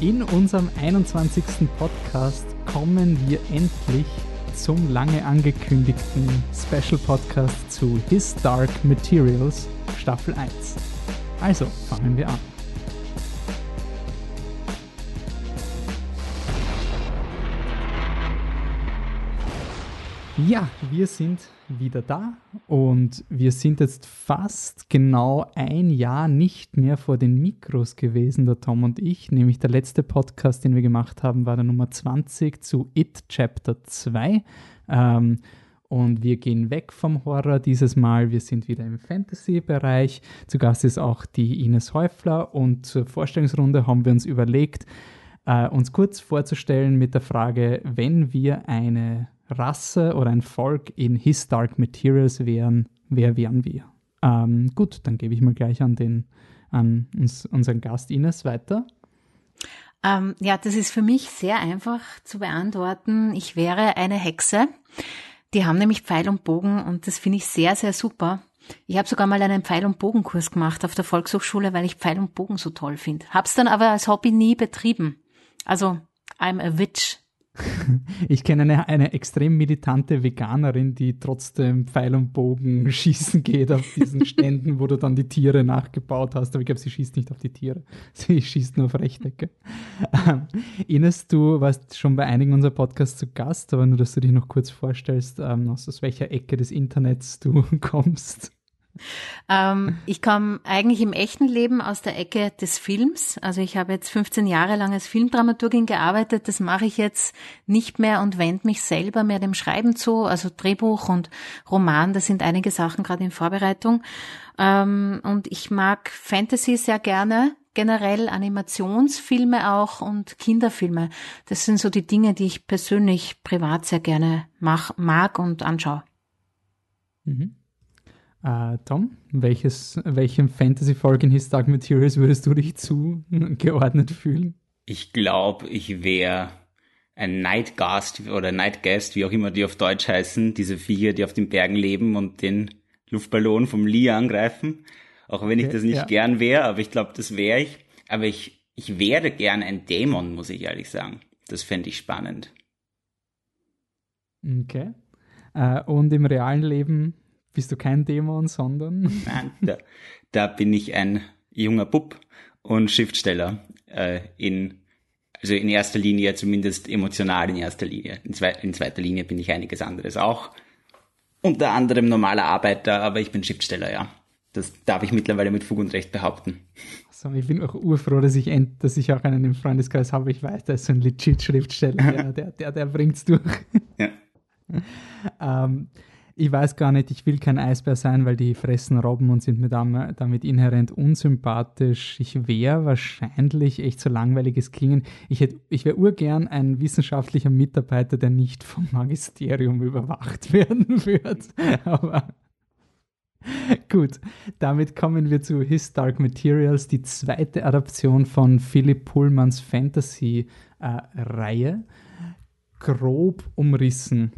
In unserem 21. Podcast kommen wir endlich zum lange angekündigten Special Podcast zu His Dark Materials Staffel 1. Also fangen wir an. Ja, wir sind wieder da und wir sind jetzt fast genau ein Jahr nicht mehr vor den Mikros gewesen, der Tom und ich. Nämlich der letzte Podcast, den wir gemacht haben, war der Nummer 20 zu It Chapter 2. Ähm, und wir gehen weg vom Horror dieses Mal. Wir sind wieder im Fantasy-Bereich. Zu Gast ist auch die Ines Häufler und zur Vorstellungsrunde haben wir uns überlegt, äh, uns kurz vorzustellen mit der Frage, wenn wir eine Rasse oder ein Volk in His Dark Materials wären, wer wären wir? Ähm, gut, dann gebe ich mal gleich an, den, an uns, unseren Gast Ines weiter. Ähm, ja, das ist für mich sehr einfach zu beantworten. Ich wäre eine Hexe. Die haben nämlich Pfeil und Bogen und das finde ich sehr, sehr super. Ich habe sogar mal einen Pfeil- und Bogenkurs gemacht auf der Volkshochschule, weil ich Pfeil und Bogen so toll finde. Hab's dann aber als Hobby nie betrieben. Also, I'm a witch Ich kenne eine, eine extrem militante Veganerin, die trotzdem Pfeil und Bogen schießen geht auf diesen Ständen, wo du dann die Tiere nachgebaut hast. Aber ich glaube, sie schießt nicht auf die Tiere. Sie schießt nur auf Rechtecke. Ähm, Ines, du warst schon bei einigen unserer Podcasts zu Gast, aber nur, dass du dich noch kurz vorstellst, ähm, aus welcher Ecke des Internets du kommst. Ähm, ich komme eigentlich im echten Leben aus der Ecke des Films. Also ich habe jetzt 15 Jahre lang als Filmdramaturgin gearbeitet. Das mache ich jetzt nicht mehr und wende mich selber mehr dem Schreiben zu. Also Drehbuch und Roman, das sind einige Sachen gerade in Vorbereitung. Ähm, und ich mag Fantasy sehr gerne generell Animationsfilme auch und Kinderfilme. Das sind so die Dinge, die ich persönlich privat sehr gerne mach, mag und anschaue. Mhm. Äh, Tom, welches, welchem Fantasy-Folge in His Dark Materials würdest du dich zugeordnet fühlen? Ich glaube, ich wäre ein Nightgast oder Nightgast, wie auch immer die auf Deutsch heißen, diese Viecher, die auf den Bergen leben und den Luftballon vom Lee angreifen. Auch wenn ich das nicht ja. gern wäre, aber ich glaube, das wäre ich. Aber ich, ich wäre gern ein Dämon, muss ich ehrlich sagen. Das fände ich spannend. Okay. Äh, und im realen Leben bist du kein Dämon, sondern? Nein, da, da bin ich ein junger Bub und Schriftsteller äh, in, also in erster Linie, zumindest emotional in erster Linie. In, zwe in zweiter Linie bin ich einiges anderes auch. Unter anderem normaler Arbeiter, aber ich bin Schriftsteller, ja. Das darf ich mittlerweile mit Fug und Recht behaupten. Also ich bin auch urfroh, dass ich, end, dass ich auch einen im Freundeskreis habe. Ich weiß, der ist so ein legit Schriftsteller. der, der, der, der bringt's durch. Ja. ähm, ich weiß gar nicht, ich will kein Eisbär sein, weil die fressen Robben und sind mir damit inhärent unsympathisch. Ich wäre wahrscheinlich echt so langweiliges Klingen. Ich, ich wäre urgern ein wissenschaftlicher Mitarbeiter, der nicht vom Magisterium überwacht werden wird. Aber Gut, damit kommen wir zu His Dark Materials, die zweite Adaption von Philipp Pullmans Fantasy-Reihe. Äh, Grob umrissen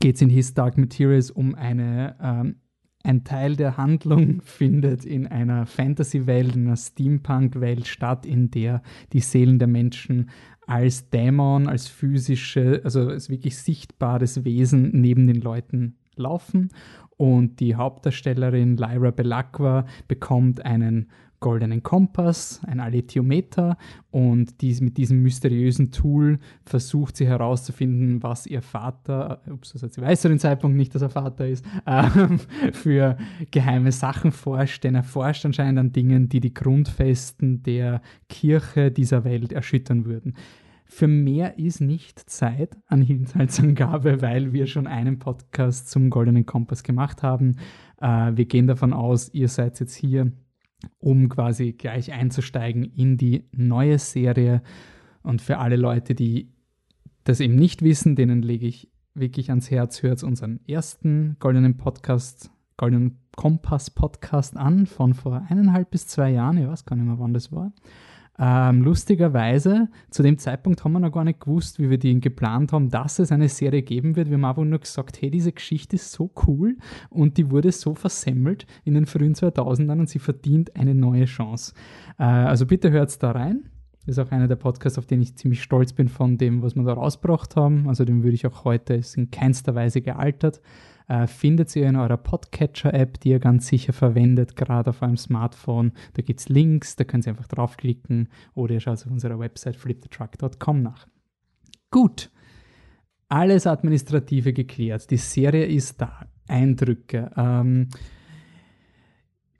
geht es in His Dark Materials um eine, ähm, ein Teil der Handlung findet in einer Fantasy-Welt, in einer Steampunk-Welt statt, in der die Seelen der Menschen als Dämon, als physische, also als wirklich sichtbares Wesen neben den Leuten laufen. Und die Hauptdarstellerin Lyra Belacqua bekommt einen goldenen Kompass, ein Alethiometer und dies, mit diesem mysteriösen Tool versucht sie herauszufinden, was ihr Vater, ups, das hat sie weiß zu dem Zeitpunkt nicht, dass er Vater ist, äh, für geheime Sachen forscht, denn er forscht anscheinend an Dingen, die die Grundfesten der Kirche dieser Welt erschüttern würden. Für mehr ist nicht Zeit an Inhaltsangabe, weil wir schon einen Podcast zum Goldenen Kompass gemacht haben. Äh, wir gehen davon aus, ihr seid jetzt hier um quasi gleich einzusteigen in die neue Serie. Und für alle Leute, die das eben nicht wissen, denen lege ich wirklich ans Herz, hört unseren ersten goldenen Podcast, goldenen Kompass Podcast an von vor eineinhalb bis zwei Jahren. Ich weiß gar nicht mehr, wann das war. Ähm, lustigerweise, zu dem Zeitpunkt haben wir noch gar nicht gewusst, wie wir die geplant haben, dass es eine Serie geben wird. Wir haben einfach nur gesagt, hey, diese Geschichte ist so cool und die wurde so versemmelt in den frühen 2000ern und sie verdient eine neue Chance. Äh, also bitte hört da rein. Ist auch einer der Podcasts, auf den ich ziemlich stolz bin von dem, was wir da rausgebracht haben. Also den würde ich auch heute, ist in keinster Weise gealtert. Äh, findet ihr in eurer Podcatcher-App, die ihr ganz sicher verwendet, gerade auf eurem Smartphone. Da gibt es Links, da könnt ihr einfach draufklicken oder ihr schaut auf unserer Website flipthetruck.com nach. Gut, alles Administrative geklärt. Die Serie ist da. Eindrücke. Ähm,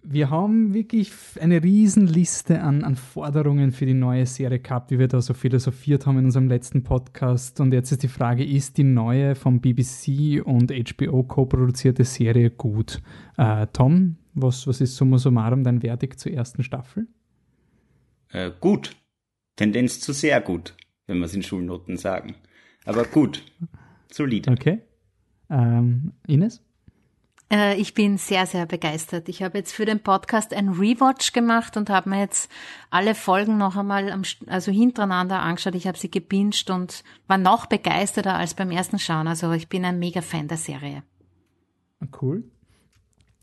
wir haben wirklich eine Riesenliste an, an Forderungen für die neue Serie gehabt, wie wir da so philosophiert haben in unserem letzten Podcast. Und jetzt ist die Frage, ist die neue vom BBC und HBO co-produzierte Serie gut? Äh, Tom, was, was ist summa summarum dein Verdikt zur ersten Staffel? Äh, gut. Tendenz zu sehr gut, wenn wir es in Schulnoten sagen. Aber gut. Solide. Okay. Ähm, Ines? Äh, ich bin sehr, sehr begeistert. Ich habe jetzt für den Podcast ein Rewatch gemacht und habe mir jetzt alle Folgen noch einmal am, also hintereinander angeschaut. Ich habe sie gebinged und war noch begeisterter als beim ersten Schauen. Also ich bin ein mega Fan der Serie. Cool.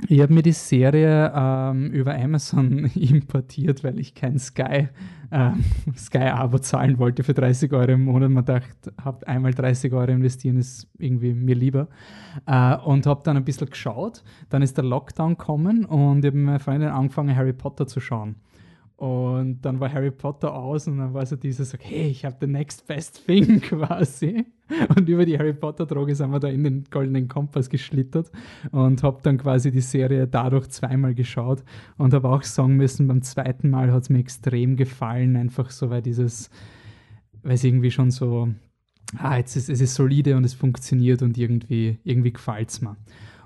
Ich habe mir die Serie ähm, über Amazon importiert, weil ich kein Sky, äh, Sky-Abo zahlen wollte für 30 Euro im Monat. Man dachte, habt einmal 30 Euro investieren, ist irgendwie mir lieber. Äh, und habe dann ein bisschen geschaut. Dann ist der Lockdown gekommen und ich habe mit meiner Freundin angefangen, Harry Potter zu schauen. Und dann war Harry Potter aus und dann war so dieses, okay, ich habe the next best thing quasi. Und über die Harry Potter-Droge sind wir da in den Goldenen Kompass geschlittert und habe dann quasi die Serie dadurch zweimal geschaut und habe auch sagen müssen, beim zweiten Mal hat es mir extrem gefallen, einfach so, weil dieses, weil es irgendwie schon so, ah, jetzt ist es ist solide und es funktioniert und irgendwie, irgendwie gefällt es mir.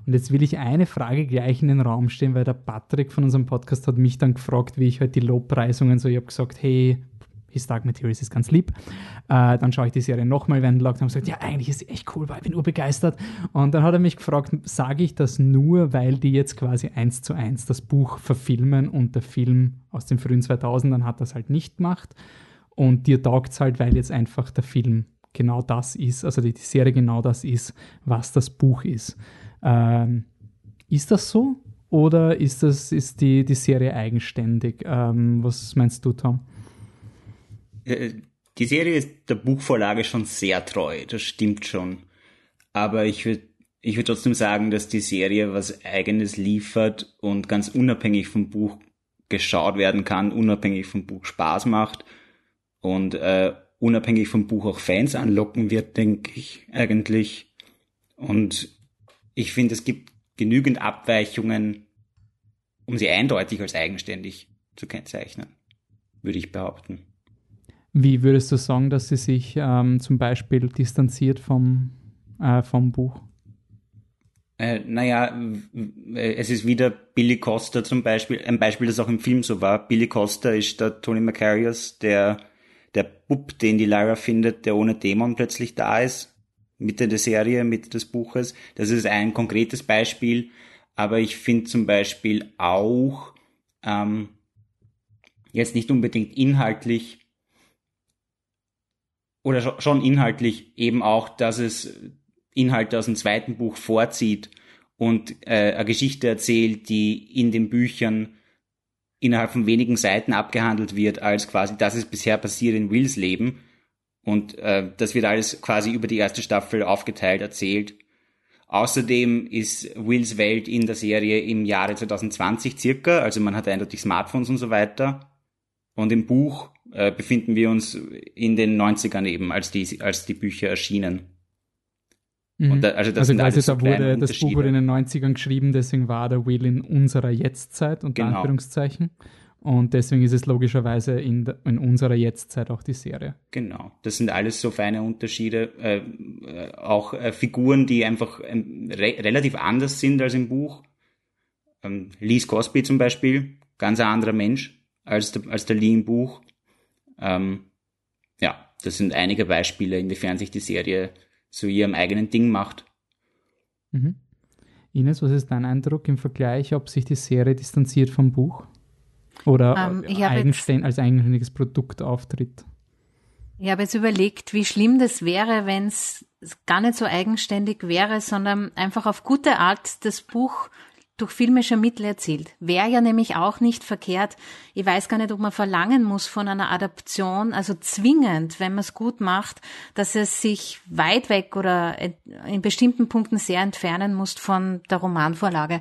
Und jetzt will ich eine Frage gleich in den Raum stellen, weil der Patrick von unserem Podcast hat mich dann gefragt, wie ich halt die Lobpreisungen so, ich habe gesagt, hey, His Dark Materials ist ganz lieb. Äh, dann schaue ich die Serie nochmal während Lockdown und gesagt, ja, eigentlich ist sie echt cool, weil ich bin urbegeistert. Und dann hat er mich gefragt, sage ich das nur, weil die jetzt quasi eins zu eins das Buch verfilmen und der Film aus den frühen 2000ern hat das halt nicht gemacht. Und dir taugt es halt, weil jetzt einfach der Film genau das ist, also die, die Serie genau das ist, was das Buch ist. Ähm, ist das so? Oder ist, das, ist die, die Serie eigenständig? Ähm, was meinst du, Tom? Äh, die Serie ist der Buchvorlage schon sehr treu, das stimmt schon. Aber ich würde ich würd trotzdem sagen, dass die Serie was Eigenes liefert und ganz unabhängig vom Buch geschaut werden kann, unabhängig vom Buch Spaß macht und äh, unabhängig vom Buch auch Fans anlocken wird, denke ich eigentlich. Und ich finde, es gibt genügend Abweichungen, um sie eindeutig als eigenständig zu kennzeichnen, würde ich behaupten. Wie würdest du sagen, dass sie sich ähm, zum Beispiel distanziert vom, äh, vom Buch? Äh, naja, es ist wieder Billy Costa zum Beispiel, ein Beispiel, das auch im Film so war. Billy Costa ist der Tony Macarius, der, der Bub, den die Lyra findet, der ohne Dämon plötzlich da ist Mitte der Serie, Mitte des Buches. Das ist ein konkretes Beispiel, aber ich finde zum Beispiel auch ähm, jetzt nicht unbedingt inhaltlich oder schon inhaltlich eben auch, dass es Inhalte aus dem zweiten Buch vorzieht und äh, eine Geschichte erzählt, die in den Büchern innerhalb von wenigen Seiten abgehandelt wird, als quasi das ist bisher passiert in Wills Leben und äh, das wird alles quasi über die erste Staffel aufgeteilt, erzählt. Außerdem ist Wills Welt in der Serie im Jahre 2020 circa, also man hat eindeutig Smartphones und so weiter. Und im Buch äh, befinden wir uns in den 90ern eben, als die, als die Bücher erschienen. Mhm. Da, also das also quasi so da wurde, das Buch wurde in den 90ern geschrieben, deswegen war der Will in unserer Jetztzeit, unter genau. Anführungszeichen. Und deswegen ist es logischerweise in, in unserer Jetztzeit auch die Serie. Genau. Das sind alles so feine Unterschiede. Äh, äh, auch äh, Figuren, die einfach ähm, re relativ anders sind als im Buch. Ähm, Lee Cosby zum Beispiel, ganz ein anderer Mensch als der, als der Lee im Buch. Ähm, ja, das sind einige Beispiele, inwiefern sich die Serie zu ihrem eigenen Ding macht. Mhm. Ines, was ist dein Eindruck im Vergleich, ob sich die Serie distanziert vom Buch oder ähm, eigenständ als eigenständiges Produkt auftritt? Ich habe jetzt überlegt, wie schlimm das wäre, wenn es gar nicht so eigenständig wäre, sondern einfach auf gute Art das Buch durch filmische Mittel erzählt. Wäre ja nämlich auch nicht verkehrt. Ich weiß gar nicht, ob man verlangen muss von einer Adaption, also zwingend, wenn man es gut macht, dass es sich weit weg oder in bestimmten Punkten sehr entfernen muss von der Romanvorlage.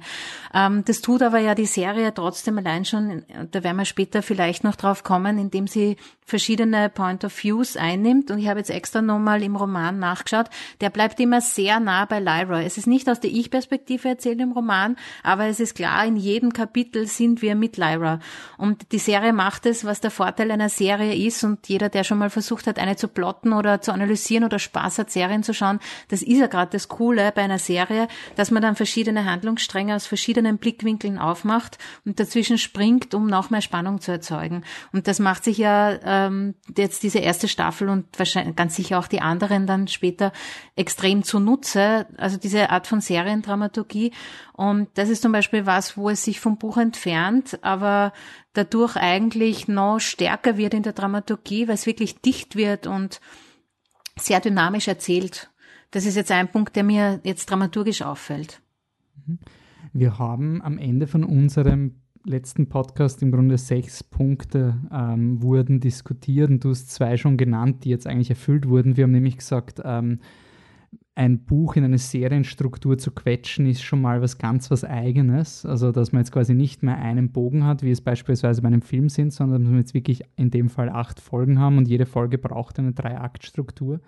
Ähm, das tut aber ja die Serie trotzdem allein schon, da werden wir später vielleicht noch drauf kommen, indem sie verschiedene Point of Views einnimmt. Und ich habe jetzt extra nochmal im Roman nachgeschaut. Der bleibt immer sehr nah bei Lyra. Es ist nicht aus der Ich-Perspektive erzählt im Roman, aber es ist klar, in jedem Kapitel sind wir mit Lyra. Und die Serie macht es, was der Vorteil einer Serie ist. Und jeder, der schon mal versucht hat, eine zu plotten oder zu analysieren oder Spaß hat, Serien zu schauen, das ist ja gerade das Coole bei einer Serie, dass man dann verschiedene Handlungsstränge aus verschiedenen Blickwinkeln aufmacht und dazwischen springt, um noch mehr Spannung zu erzeugen. Und das macht sich ja ähm, jetzt diese erste Staffel und wahrscheinlich ganz sicher auch die anderen dann später extrem zunutze. Also diese Art von Seriendramaturgie. Und das ist zum Beispiel was, wo es sich vom Buch entfernt, aber dadurch eigentlich noch stärker wird in der Dramaturgie, weil es wirklich dicht wird und sehr dynamisch erzählt. Das ist jetzt ein Punkt, der mir jetzt dramaturgisch auffällt. Wir haben am Ende von unserem letzten Podcast im Grunde sechs Punkte ähm, wurden diskutiert und du hast zwei schon genannt, die jetzt eigentlich erfüllt wurden. Wir haben nämlich gesagt, ähm, ein Buch in eine Serienstruktur zu quetschen, ist schon mal was ganz was Eigenes. Also, dass man jetzt quasi nicht mehr einen Bogen hat, wie es beispielsweise bei einem Film sind, sondern dass wir jetzt wirklich in dem Fall acht Folgen haben und jede Folge braucht eine Drei-Akt-Struktur.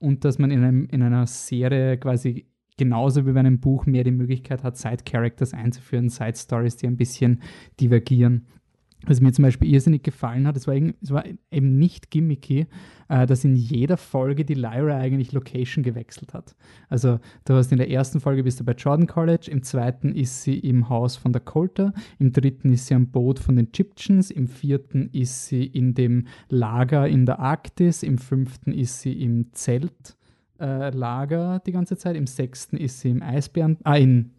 Und dass man in, einem, in einer Serie quasi genauso wie bei einem Buch mehr die Möglichkeit hat, Side-Characters einzuführen, Side-Stories, die ein bisschen divergieren. Was mir zum Beispiel irrsinnig gefallen hat, es war, war eben nicht gimmicky, äh, dass in jeder Folge die Lyra eigentlich Location gewechselt hat. Also du hast in der ersten Folge bist du bei Jordan College, im zweiten ist sie im Haus von der Coulter, im dritten ist sie am Boot von den Egyptians, im vierten ist sie in dem Lager in der Arktis, im fünften ist sie im Zelt äh, Lager die ganze Zeit. Im sechsten ist sie im Eisbären, ah, in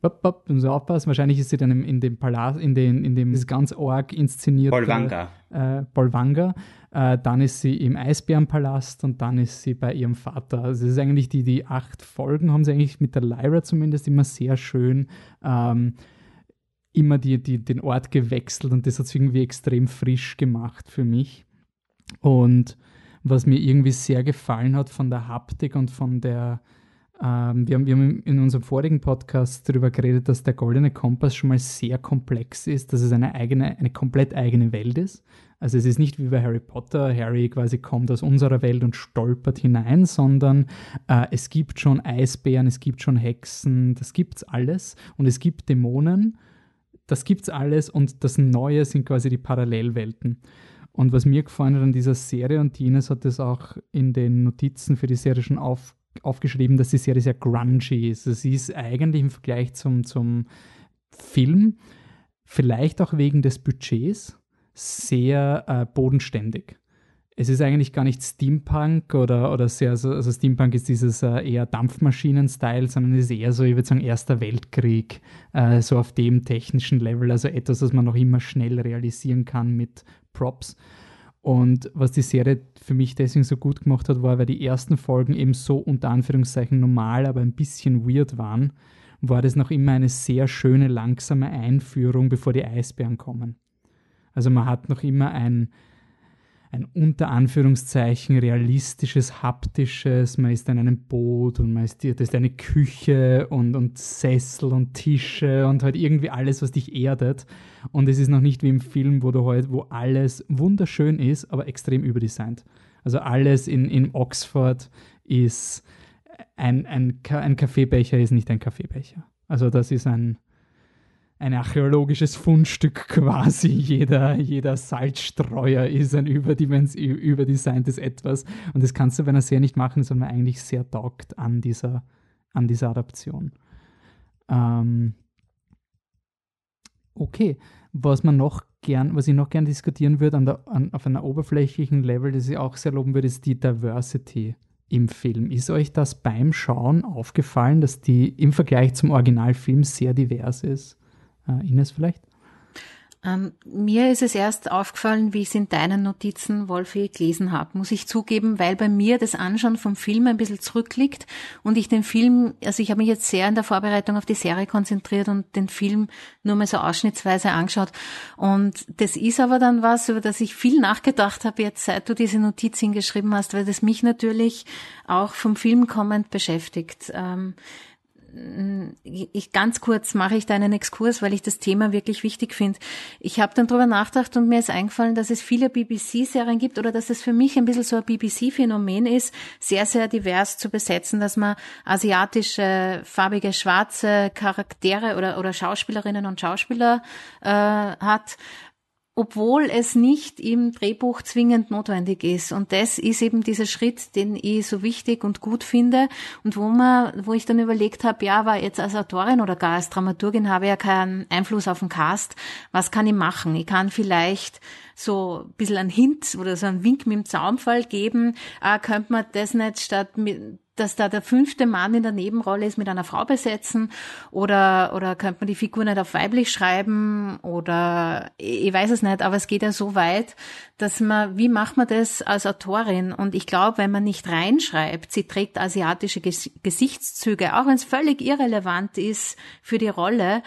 Bop, bop, Sie aufpassen. Wahrscheinlich ist sie dann in, in dem Palast, in, den, in dem ganz arg inszeniert. Bolwanga. Äh, Bolwanga. Äh, dann ist sie im Eisbärenpalast und dann ist sie bei ihrem Vater. Also es ist eigentlich die, die acht Folgen haben sie eigentlich mit der Lyra zumindest immer sehr schön ähm, immer die, die, den Ort gewechselt und das hat es irgendwie extrem frisch gemacht für mich. Und was mir irgendwie sehr gefallen hat von der Haptik und von der, ähm, wir, haben, wir haben in unserem vorigen Podcast darüber geredet, dass der Goldene Kompass schon mal sehr komplex ist, dass es eine eigene, eine komplett eigene Welt ist. Also es ist nicht wie bei Harry Potter, Harry quasi kommt aus unserer Welt und stolpert hinein, sondern äh, es gibt schon Eisbären, es gibt schon Hexen, das gibt's alles und es gibt Dämonen, das gibt's alles und das Neue sind quasi die Parallelwelten. Und was mir gefallen hat an dieser Serie, und Ines hat das auch in den Notizen für die Serie schon auf, aufgeschrieben, dass die Serie sehr grungy ist. Sie ist eigentlich im Vergleich zum, zum Film, vielleicht auch wegen des Budgets, sehr äh, bodenständig. Es ist eigentlich gar nicht Steampunk oder, oder sehr, also, also Steampunk ist dieses äh, eher Dampfmaschinen-Style, sondern es ist eher so, ich würde sagen, Erster Weltkrieg, äh, so auf dem technischen Level, also etwas, was man noch immer schnell realisieren kann mit Props. Und was die Serie für mich deswegen so gut gemacht hat, war, weil die ersten Folgen eben so unter Anführungszeichen normal, aber ein bisschen weird waren, war das noch immer eine sehr schöne, langsame Einführung, bevor die Eisbären kommen. Also man hat noch immer ein, ein unter Anführungszeichen realistisches, haptisches, man ist in einem Boot und man ist, das ist eine Küche und, und Sessel und Tische und halt irgendwie alles, was dich erdet. Und es ist noch nicht wie im Film, wo du halt, wo alles wunderschön ist, aber extrem überdesignt. Also alles in, in Oxford ist ein, ein, ein Kaffeebecher ist nicht ein Kaffeebecher. Also das ist ein, ein archäologisches Fundstück quasi. Jeder, jeder Salzstreuer ist ein überdesigntes Etwas. Und das kannst du bei einer Serie nicht machen, sondern eigentlich sehr taugt an dieser, an dieser Adaption. Ähm okay, was mir noch gern, was ich noch gern diskutieren würde, an der, an, auf einer oberflächlichen Level, das ich auch sehr loben würde, ist die Diversity im Film. Ist euch das beim Schauen aufgefallen, dass die im Vergleich zum Originalfilm sehr divers ist? Äh, Ines vielleicht? Ähm, mir ist es erst aufgefallen, wie ich es in deinen Notizen, Wolfi, gelesen habe, muss ich zugeben, weil bei mir das Anschauen vom Film ein bisschen zurückliegt und ich den Film, also ich habe mich jetzt sehr in der Vorbereitung auf die Serie konzentriert und den Film nur mal so ausschnittsweise angeschaut. Und das ist aber dann was, über das ich viel nachgedacht habe jetzt, seit du diese Notiz hingeschrieben hast, weil das mich natürlich auch vom Film kommend beschäftigt. Ähm, ich ganz kurz mache ich da einen Exkurs, weil ich das Thema wirklich wichtig finde. Ich habe dann drüber nachgedacht und mir ist eingefallen, dass es viele BBC-Serien gibt oder dass es für mich ein bisschen so ein BBC-Phänomen ist, sehr, sehr divers zu besetzen, dass man asiatische, farbige, schwarze Charaktere oder, oder Schauspielerinnen und Schauspieler äh, hat obwohl es nicht im Drehbuch zwingend notwendig ist. Und das ist eben dieser Schritt, den ich so wichtig und gut finde und wo man, wo ich dann überlegt habe, ja, aber jetzt als Autorin oder gar als Dramaturgin habe ich ja keinen Einfluss auf den Cast. Was kann ich machen? Ich kann vielleicht so ein bisschen einen Hint oder so einen Wink mit dem Zaunfall geben. Äh, könnte man das nicht statt mit dass da der fünfte Mann in der Nebenrolle ist, mit einer Frau besetzen oder, oder könnte man die Figur nicht auf weiblich schreiben oder ich weiß es nicht, aber es geht ja so weit, dass man, wie macht man das als Autorin? Und ich glaube, wenn man nicht reinschreibt, sie trägt asiatische Gesichtszüge, auch wenn es völlig irrelevant ist für die Rolle,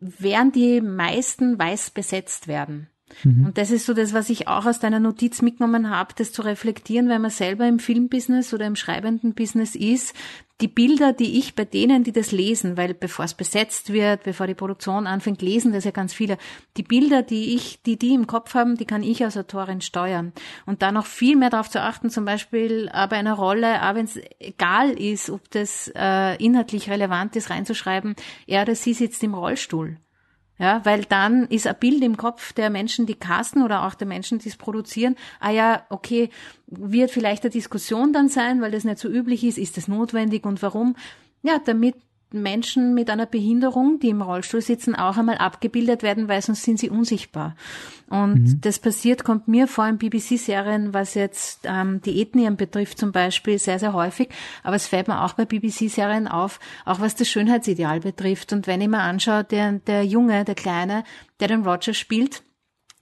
werden die meisten weiß besetzt werden. Mhm. Und das ist so das, was ich auch aus deiner Notiz mitgenommen habe, das zu reflektieren, wenn man selber im Filmbusiness oder im schreibenden Business ist, die Bilder, die ich bei denen, die das lesen, weil bevor es besetzt wird, bevor die Produktion anfängt, lesen das ja ganz viele. Die Bilder, die ich, die die im Kopf haben, die kann ich als Autorin steuern. Und da noch viel mehr darauf zu achten, zum Beispiel bei einer Rolle, auch wenn es egal ist, ob das äh, inhaltlich relevant ist, reinzuschreiben, er oder sie sitzt im Rollstuhl. Ja, weil dann ist ein Bild im Kopf der Menschen, die casten oder auch der Menschen, die es produzieren. Ah ja, okay, wird vielleicht eine Diskussion dann sein, weil das nicht so üblich ist. Ist das notwendig und warum? Ja, damit Menschen mit einer Behinderung, die im Rollstuhl sitzen, auch einmal abgebildet werden, weil sonst sind sie unsichtbar. Und mhm. das passiert, kommt mir vor in BBC-Serien, was jetzt ähm, die Ethnien betrifft zum Beispiel, sehr, sehr häufig. Aber es fällt mir auch bei BBC-Serien auf, auch was das Schönheitsideal betrifft. Und wenn ich mir anschaue, der, der Junge, der Kleine, der den Roger spielt,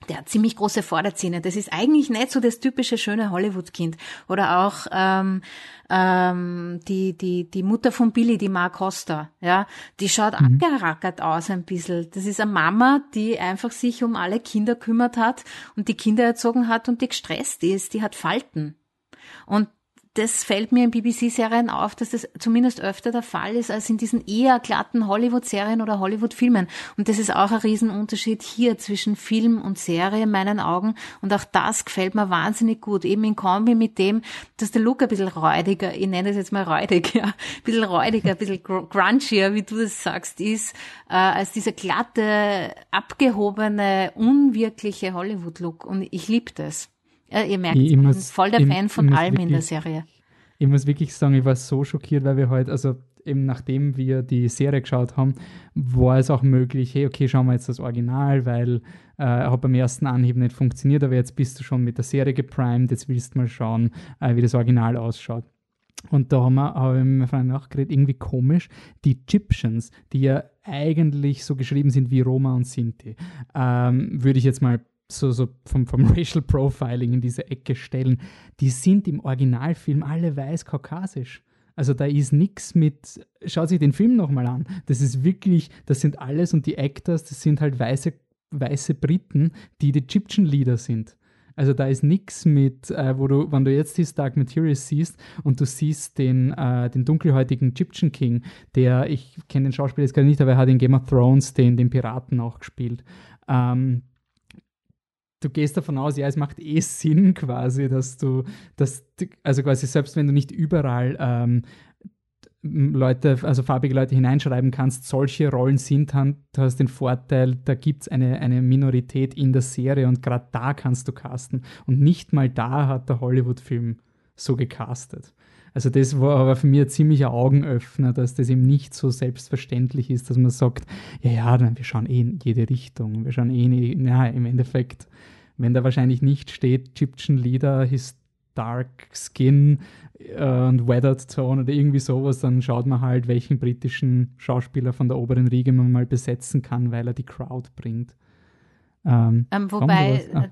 der hat ziemlich große Vorderzähne. Das ist eigentlich nicht so das typische schöne Hollywood-Kind. Oder auch ähm, ähm, die, die, die Mutter von Billy, die Mark Costa, ja, die schaut mhm. abgerackert aus ein bisschen. Das ist eine Mama, die einfach sich um alle Kinder kümmert hat und die Kinder erzogen hat und die gestresst ist. Die hat Falten. Und das fällt mir in BBC-Serien auf, dass das zumindest öfter der Fall ist als in diesen eher glatten Hollywood-Serien oder Hollywood-Filmen. Und das ist auch ein Riesenunterschied hier zwischen Film und Serie in meinen Augen. Und auch das gefällt mir wahnsinnig gut. Eben in Kombi mit dem, dass der Look ein bisschen räudiger, ich nenne das jetzt mal räudig, ja, ein bisschen räudiger, ein bisschen grunchier, wie du das sagst, ist, äh, als dieser glatte, abgehobene, unwirkliche Hollywood-Look. Und ich liebe das. Ja, ihr merkt, ich, ich muss, voll der ich, Fan von allem wirklich, in der Serie. Ich muss wirklich sagen, ich war so schockiert, weil wir heute, halt, also eben nachdem wir die Serie geschaut haben, war es auch möglich, hey, okay, schauen wir jetzt das Original, weil äh, hat beim ersten Anhieb nicht funktioniert, aber jetzt bist du schon mit der Serie geprimed, jetzt willst du mal schauen, äh, wie das Original ausschaut. Und da haben wir, habe ich mir vorhin nachgeredet, irgendwie komisch, die Egyptians, die ja eigentlich so geschrieben sind wie Roma und Sinti, ähm, würde ich jetzt mal so, so vom, vom Racial Profiling in diese Ecke stellen, die sind im Originalfilm alle weiß-kaukasisch. Also da ist nichts mit, schaut sich den Film nochmal an. Das ist wirklich, das sind alles und die Actors, das sind halt weiße, weiße Briten, die die Egyptian Leader sind. Also da ist nichts mit, äh, wo du, wenn du jetzt die Dark Materials siehst und du siehst den, äh, den dunkelhäutigen Egyptian King, der, ich kenne den Schauspieler jetzt gar nicht, aber er hat in Game of Thrones den, den Piraten auch gespielt. Ähm, du gehst davon aus, ja, es macht eh Sinn quasi, dass du, dass, also quasi selbst wenn du nicht überall ähm, Leute, also farbige Leute hineinschreiben kannst, solche Rollen sind, du hast den Vorteil, da gibt es eine, eine Minorität in der Serie und gerade da kannst du casten. Und nicht mal da hat der Hollywood-Film so gecastet. Also das war aber für mich ein ziemlicher Augenöffner, dass das eben nicht so selbstverständlich ist, dass man sagt, ja, ja, dann wir schauen eh in jede Richtung, wir schauen eh in, ja, im Endeffekt, wenn da wahrscheinlich nicht steht, Egyptian Leader, his dark skin äh, und weathered tone oder irgendwie sowas, dann schaut man halt, welchen britischen Schauspieler von der oberen Riege man mal besetzen kann, weil er die Crowd bringt. Ähm, ähm, wobei, ah.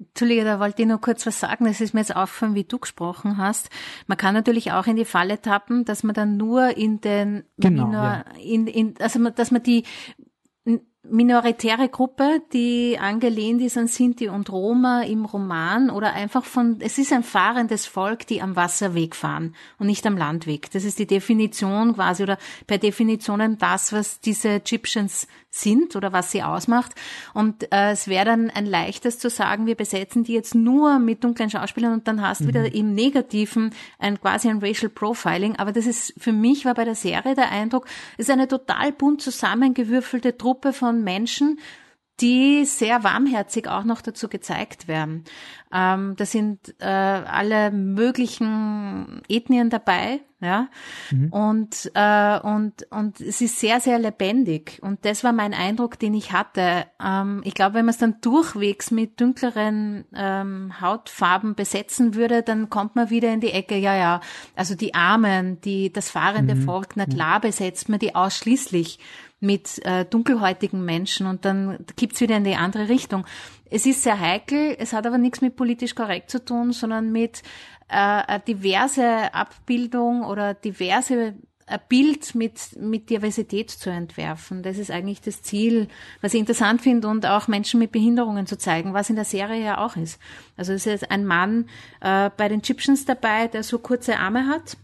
Entschuldige, da wollte ich nur kurz was sagen. Das ist mir jetzt aufgefallen, wie du gesprochen hast. Man kann natürlich auch in die Falle tappen, dass man dann nur in den, genau, Minor, ja. in, in, also dass man die minoritäre Gruppe, die angelehnt ist an Sinti und Roma im Roman oder einfach von, es ist ein fahrendes Volk, die am Wasserweg fahren und nicht am Landweg. Das ist die Definition quasi oder per Definition das, was diese Egyptians sind oder was sie ausmacht. Und äh, es wäre dann ein leichtes zu sagen, wir besetzen die jetzt nur mit dunklen Schauspielern und dann hast du mhm. wieder im Negativen ein quasi ein Racial Profiling. Aber das ist für mich war bei der Serie der Eindruck, es ist eine total bunt zusammengewürfelte Truppe von Menschen, die sehr warmherzig auch noch dazu gezeigt werden. Ähm, da sind äh, alle möglichen Ethnien dabei, ja, mhm. und äh, und und es ist sehr sehr lebendig und das war mein Eindruck, den ich hatte. Ähm, ich glaube, wenn man es dann durchwegs mit dunkleren ähm, Hautfarben besetzen würde, dann kommt man wieder in die Ecke. Ja, ja, also die Armen, die das fahrende mhm. Volk, na klar besetzt man die ausschließlich mit äh, dunkelhäutigen Menschen und dann gibt's wieder in die andere Richtung. Es ist sehr heikel, es hat aber nichts mit politisch korrekt zu tun, sondern mit äh, diverse Abbildung oder diverse ein Bild mit, mit Diversität zu entwerfen. Das ist eigentlich das Ziel, was ich interessant finde und auch Menschen mit Behinderungen zu zeigen, was in der Serie ja auch ist. Also es ist ein Mann äh, bei den Egyptians dabei, der so kurze Arme hat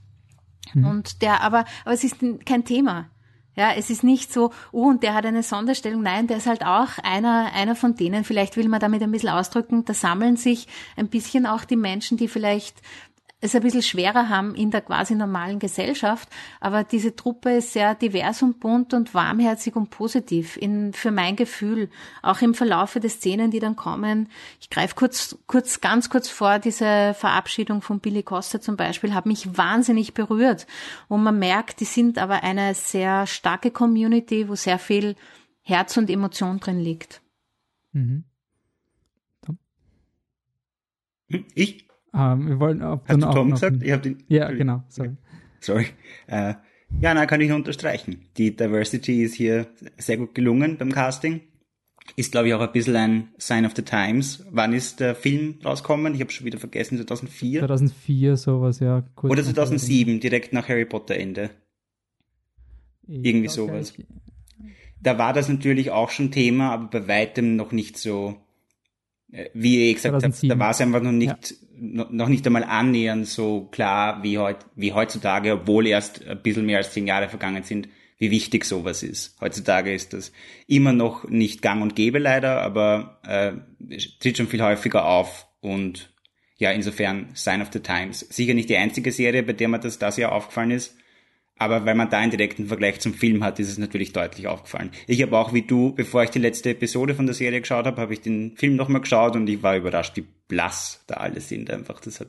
mhm. und der aber, aber es ist kein Thema. Ja, es ist nicht so, oh, und der hat eine Sonderstellung. Nein, der ist halt auch einer, einer von denen. Vielleicht will man damit ein bisschen ausdrücken, da sammeln sich ein bisschen auch die Menschen, die vielleicht es ein bisschen schwerer haben in der quasi normalen Gesellschaft. Aber diese Truppe ist sehr divers und bunt und warmherzig und positiv in, für mein Gefühl. Auch im Verlaufe der Szenen, die dann kommen. Ich greife kurz, kurz, ganz kurz vor, diese Verabschiedung von Billy Costa zum Beispiel hat mich wahnsinnig berührt. Und man merkt, die sind aber eine sehr starke Community, wo sehr viel Herz und Emotion drin liegt. Mhm. Ich? Ähm, wir wollen auch, Hast du Tom gesagt? Ich den, ja, genau. Sorry. Sorry. Äh, ja, na, kann ich nur unterstreichen. Die Diversity ist hier sehr gut gelungen beim Casting. Ist, glaube ich, auch ein bisschen ein Sign of the Times. Wann ist der Film rausgekommen? Ich habe schon wieder vergessen, 2004? 2004, sowas, ja. Oder 2007, direkt nach Harry Potter Ende. Irgendwie sowas. Da war das natürlich auch schon Thema, aber bei weitem noch nicht so wie ich gesagt habe, da war es einfach noch nicht, ja. noch nicht einmal annähernd so klar wie, heut, wie heutzutage, obwohl erst ein bisschen mehr als zehn Jahre vergangen sind, wie wichtig sowas ist. Heutzutage ist das immer noch nicht gang und gäbe leider, aber äh, tritt schon viel häufiger auf und ja, insofern Sign of the Times. Sicher nicht die einzige Serie, bei der mir das das Jahr aufgefallen ist, aber weil man da einen direkten Vergleich zum Film hat, ist es natürlich deutlich aufgefallen. Ich habe auch wie du, bevor ich die letzte Episode von der Serie geschaut habe, habe ich den Film nochmal geschaut und ich war überrascht, wie blass da alle sind einfach. Das hat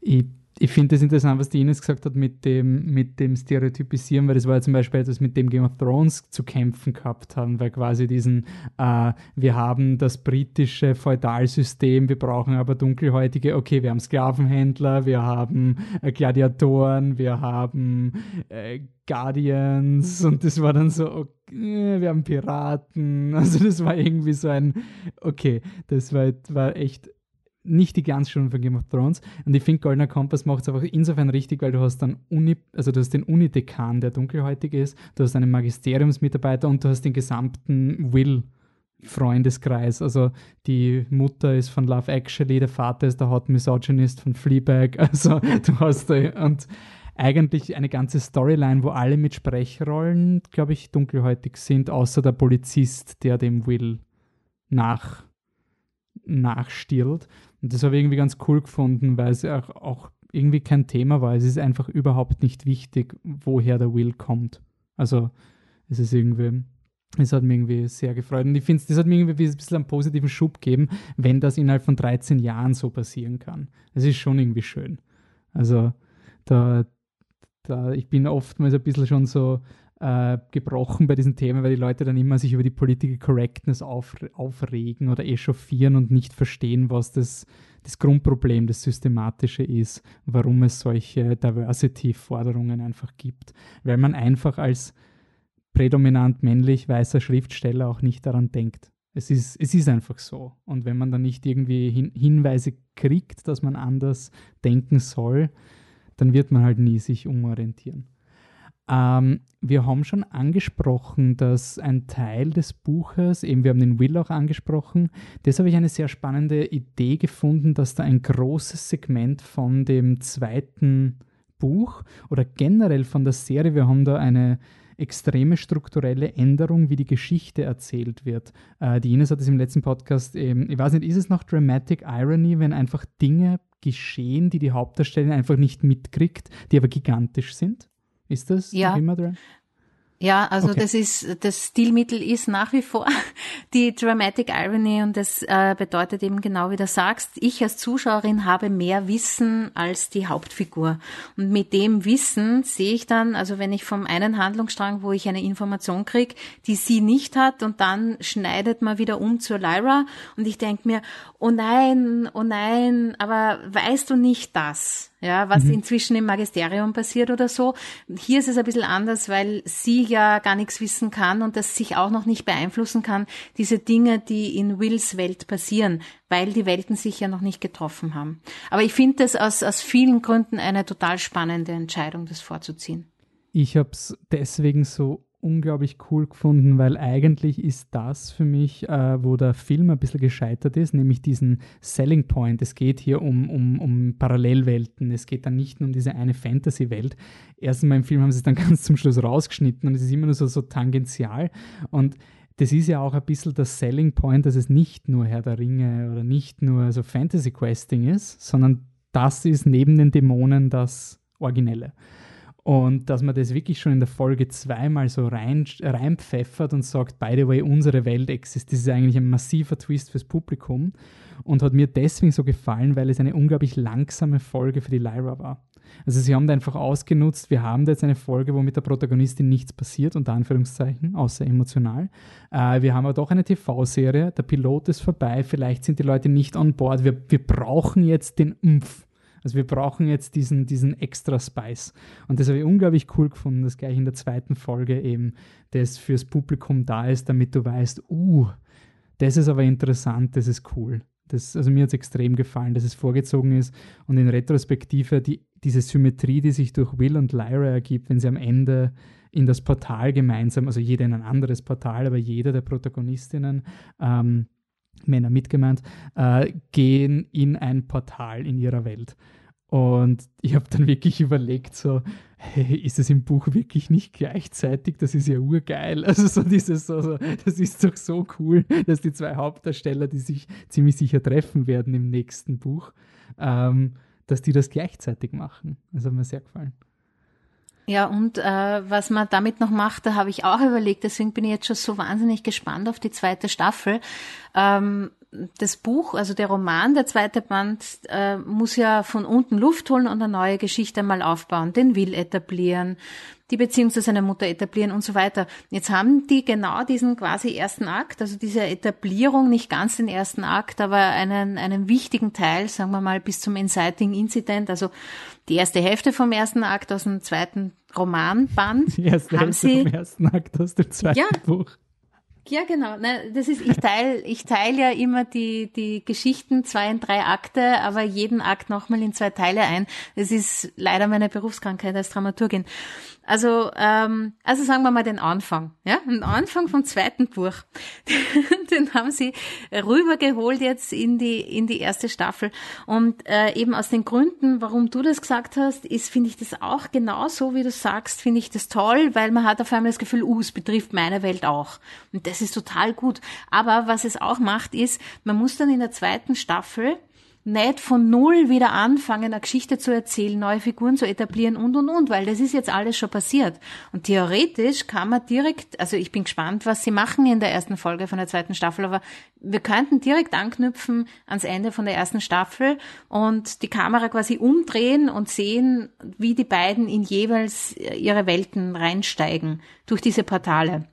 ich ich finde es interessant, was die Ines gesagt hat mit dem, mit dem Stereotypisieren, weil das war ja zum Beispiel etwas, mit dem Game of Thrones zu kämpfen gehabt haben, weil quasi diesen, äh, wir haben das britische Feudalsystem, wir brauchen aber dunkelhäutige, okay, wir haben Sklavenhändler, wir haben äh, Gladiatoren, wir haben äh, Guardians und das war dann so, okay, wir haben Piraten, also das war irgendwie so ein, okay, das war, war echt nicht die Glanzstunden von Game of Thrones. Und ich finde, Goldener Kompass macht es einfach insofern richtig, weil du hast dann Uni, also du hast den Unidekan, der dunkelhäutig ist, du hast einen Magisteriumsmitarbeiter und du hast den gesamten Will. Freundeskreis. Also die Mutter ist von Love Actually, der Vater ist der Hot Misogynist von Fleabag. Also du hast da und eigentlich eine ganze Storyline, wo alle mit Sprechrollen, glaube ich, dunkelhäutig sind, außer der Polizist, der dem Will nach nachstirlt. Und das habe ich irgendwie ganz cool gefunden, weil es auch, auch irgendwie kein Thema war. Es ist einfach überhaupt nicht wichtig, woher der Will kommt. Also es ist irgendwie, es hat mich irgendwie sehr gefreut. Und ich finde, das hat mir irgendwie ein bisschen einen positiven Schub gegeben, wenn das innerhalb von 13 Jahren so passieren kann. Es ist schon irgendwie schön. Also da, da, ich bin oftmals ein bisschen schon so äh, gebrochen bei diesen Themen, weil die Leute dann immer sich über die Political Correctness auf, aufregen oder echauffieren und nicht verstehen, was das, das Grundproblem, das Systematische ist, warum es solche Diversity-Forderungen einfach gibt. Weil man einfach als prädominant männlich weißer Schriftsteller auch nicht daran denkt. Es ist, es ist einfach so. Und wenn man dann nicht irgendwie hin, Hinweise kriegt, dass man anders denken soll, dann wird man halt nie sich umorientieren. Ähm, wir haben schon angesprochen, dass ein Teil des Buches, eben wir haben den Will auch angesprochen, das habe ich eine sehr spannende Idee gefunden, dass da ein großes Segment von dem zweiten Buch oder generell von der Serie, wir haben da eine extreme strukturelle Änderung, wie die Geschichte erzählt wird. Äh, die Ines hat es im letzten Podcast eben, ich weiß nicht, ist es noch Dramatic Irony, wenn einfach Dinge geschehen, die die Hauptdarstellerin einfach nicht mitkriegt, die aber gigantisch sind? Ist das ja. immer dran? Ja, also okay. das ist das Stilmittel ist nach wie vor die Dramatic Irony und das äh, bedeutet eben genau wie du sagst, ich als Zuschauerin habe mehr Wissen als die Hauptfigur und mit dem Wissen sehe ich dann, also wenn ich vom einen Handlungsstrang, wo ich eine Information kriege, die sie nicht hat und dann schneidet man wieder um zur Lyra und ich denke mir, oh nein, oh nein, aber weißt du nicht das? Ja, was mhm. inzwischen im Magisterium passiert oder so. Hier ist es ein bisschen anders, weil sie ja gar nichts wissen kann und das sich auch noch nicht beeinflussen kann, diese Dinge, die in Wills Welt passieren, weil die Welten sich ja noch nicht getroffen haben. Aber ich finde das aus, aus vielen Gründen eine total spannende Entscheidung, das vorzuziehen. Ich habe es deswegen so unglaublich cool gefunden, weil eigentlich ist das für mich, äh, wo der Film ein bisschen gescheitert ist, nämlich diesen Selling Point. Es geht hier um, um, um Parallelwelten. Es geht dann nicht nur um diese eine Fantasy-Welt. Erstens mal im Film haben sie es dann ganz zum Schluss rausgeschnitten und es ist immer nur so, so tangential. Und das ist ja auch ein bisschen das Selling Point, dass es nicht nur Herr der Ringe oder nicht nur so Fantasy Questing ist, sondern das ist neben den Dämonen das Originelle. Und dass man das wirklich schon in der Folge zweimal so rein, reinpfeffert und sagt, by the way, unsere Welt existiert, das ist eigentlich ein massiver Twist fürs Publikum und hat mir deswegen so gefallen, weil es eine unglaublich langsame Folge für die Lyra war. Also sie haben da einfach ausgenutzt, wir haben da jetzt eine Folge, wo mit der Protagonistin nichts passiert, unter Anführungszeichen, außer emotional. Äh, wir haben aber doch eine TV-Serie, der Pilot ist vorbei, vielleicht sind die Leute nicht on board, wir, wir brauchen jetzt den Umf. Also wir brauchen jetzt diesen, diesen extra Spice. Und das habe ich unglaublich cool gefunden, dass gleich in der zweiten Folge eben das fürs Publikum da ist, damit du weißt, uh, das ist aber interessant, das ist cool. Das, also mir hat es extrem gefallen, dass es vorgezogen ist und in Retrospektive die, diese Symmetrie, die sich durch Will und Lyra ergibt, wenn sie am Ende in das Portal gemeinsam, also jeder in ein anderes Portal, aber jeder der Protagonistinnen ähm, Männer mitgemeint, äh, gehen in ein Portal in ihrer Welt. Und ich habe dann wirklich überlegt, so, hey, ist es im Buch wirklich nicht gleichzeitig? Das ist ja urgeil. Also so dieses, so, so, das ist doch so cool, dass die zwei Hauptdarsteller, die sich ziemlich sicher treffen werden im nächsten Buch, ähm, dass die das gleichzeitig machen. Das hat mir sehr gefallen. Ja, und äh, was man damit noch macht, da habe ich auch überlegt, deswegen bin ich jetzt schon so wahnsinnig gespannt auf die zweite Staffel. Ähm, das Buch, also der Roman, der zweite Band, äh, muss ja von unten Luft holen und eine neue Geschichte mal aufbauen, den Will etablieren, die Beziehung zu seiner Mutter etablieren und so weiter. Jetzt haben die genau diesen quasi ersten Akt, also diese Etablierung, nicht ganz den ersten Akt, aber einen, einen wichtigen Teil, sagen wir mal, bis zum Inciting Incident, also die erste Hälfte vom ersten Akt aus dem zweiten Romanband. Die erste haben Hälfte sie, vom ersten Akt aus dem zweiten Ja. Buch. ja, genau. Ne, das ist, ich teile ich teil ja immer die, die Geschichten zwei in drei Akte, aber jeden Akt nochmal in zwei Teile ein. Das ist leider meine Berufskrankheit als Dramaturgin. Also, ähm, also sagen wir mal den Anfang, ja, den Anfang vom zweiten Buch. den haben sie rübergeholt jetzt in die in die erste Staffel und äh, eben aus den Gründen, warum du das gesagt hast, ist finde ich das auch genauso, wie du sagst, finde ich das toll, weil man hat auf einmal das Gefühl, uh, es betrifft meine Welt auch und das ist total gut. Aber was es auch macht, ist, man muss dann in der zweiten Staffel nicht von null wieder anfangen, eine Geschichte zu erzählen, neue Figuren zu etablieren und und und, weil das ist jetzt alles schon passiert. Und theoretisch kann man direkt, also ich bin gespannt, was sie machen in der ersten Folge von der zweiten Staffel, aber wir könnten direkt anknüpfen ans Ende von der ersten Staffel und die Kamera quasi umdrehen und sehen, wie die beiden in jeweils ihre Welten reinsteigen durch diese Portale.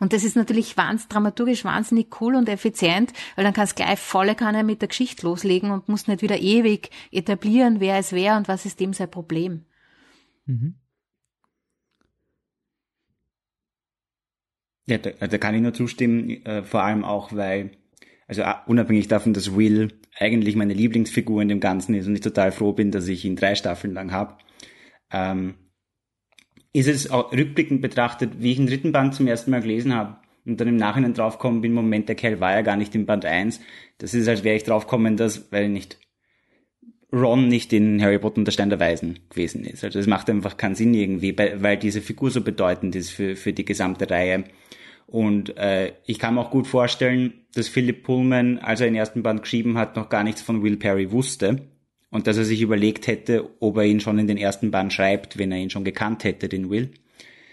Und das ist natürlich wahnsinnig, dramaturgisch wahnsinnig cool und effizient, weil dann kannst gleich volle Kanne mit der Geschichte loslegen und musst nicht wieder ewig etablieren, wer es wer und was ist dem sein Problem. Mhm. Ja, da, da, kann ich nur zustimmen, äh, vor allem auch, weil, also uh, unabhängig davon, dass Will eigentlich meine Lieblingsfigur in dem Ganzen ist und ich total froh bin, dass ich ihn drei Staffeln lang habe, ähm, ist es auch rückblickend betrachtet, wie ich den dritten Band zum ersten Mal gelesen habe und dann im Nachhinein draufkommen bin, Moment, der Kerl war ja gar nicht im Band 1. Das ist, als wäre ich draufkommen, dass, weil nicht, Ron nicht in Harry Potter und der Stein der Weisen gewesen ist. Also es macht einfach keinen Sinn irgendwie, weil diese Figur so bedeutend ist für, für die gesamte Reihe. Und äh, ich kann mir auch gut vorstellen, dass Philip Pullman, als er den ersten Band geschrieben hat, noch gar nichts von Will Perry wusste und dass er sich überlegt hätte, ob er ihn schon in den ersten Band schreibt, wenn er ihn schon gekannt hätte, den Will.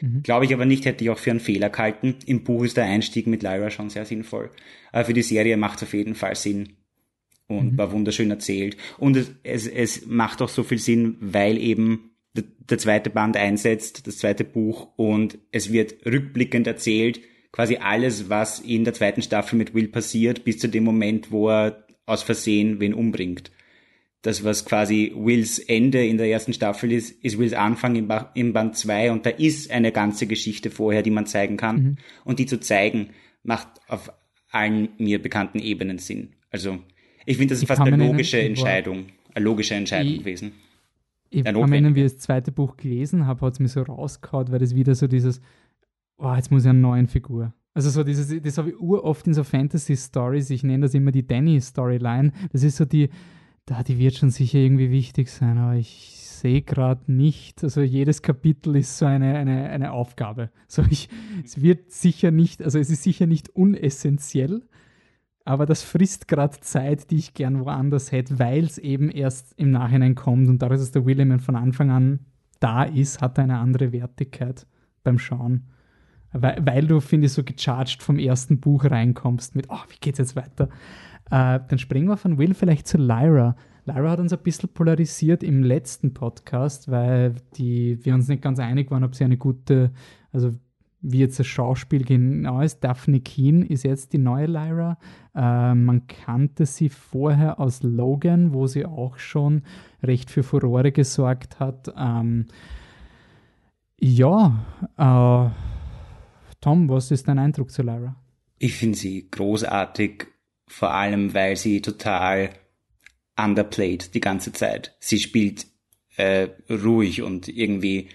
Mhm. Glaube ich aber nicht, hätte ich auch für einen Fehler gehalten. Im Buch ist der Einstieg mit Lyra schon sehr sinnvoll. Aber für die Serie macht es auf jeden Fall Sinn. Und mhm. war wunderschön erzählt. Und es, es, es macht auch so viel Sinn, weil eben der, der zweite Band einsetzt, das zweite Buch, und es wird rückblickend erzählt, quasi alles, was in der zweiten Staffel mit Will passiert, bis zu dem Moment, wo er aus Versehen wen umbringt das, was quasi Wills Ende in der ersten Staffel ist, ist Wills Anfang im, ba im Band 2 und da ist eine ganze Geschichte vorher, die man zeigen kann. Mhm. Und die zu zeigen, macht auf allen mir bekannten Ebenen Sinn. Also ich finde, das ist ich fast eine logische Entscheidung, eine logische Entscheidung ich, gewesen. Ich kann mich erinnern, wie ich das zweite Buch gelesen habe, hat es mir so rausgehauen, weil das wieder so dieses, oh, jetzt muss ich eine neue Figur. Also so dieses, das habe ich uroft in so Fantasy-Stories, ich nenne das immer die Danny-Storyline. Das ist so die, da, die wird schon sicher irgendwie wichtig sein, aber ich sehe gerade nicht, also jedes Kapitel ist so eine, eine, eine Aufgabe. So ich, es wird sicher nicht, also es ist sicher nicht unessentiell, aber das frisst gerade Zeit, die ich gern woanders hätte, weil es eben erst im Nachhinein kommt und dadurch, dass der William von Anfang an da ist, hat er eine andere Wertigkeit beim Schauen. Weil, weil du, finde ich, so gecharged vom ersten Buch reinkommst mit, oh, wie geht's jetzt weiter? Äh, dann springen wir von Will vielleicht zu Lyra. Lyra hat uns ein bisschen polarisiert im letzten Podcast, weil die, wir uns nicht ganz einig waren, ob sie eine gute, also wie jetzt das Schauspiel genau ist. Daphne Keen ist jetzt die neue Lyra. Äh, man kannte sie vorher aus Logan, wo sie auch schon recht für Furore gesorgt hat. Ähm, ja, äh, Tom, was ist dein Eindruck zu Lyra? Ich finde sie großartig vor allem weil sie total underplayed die ganze Zeit. Sie spielt äh, ruhig und irgendwie,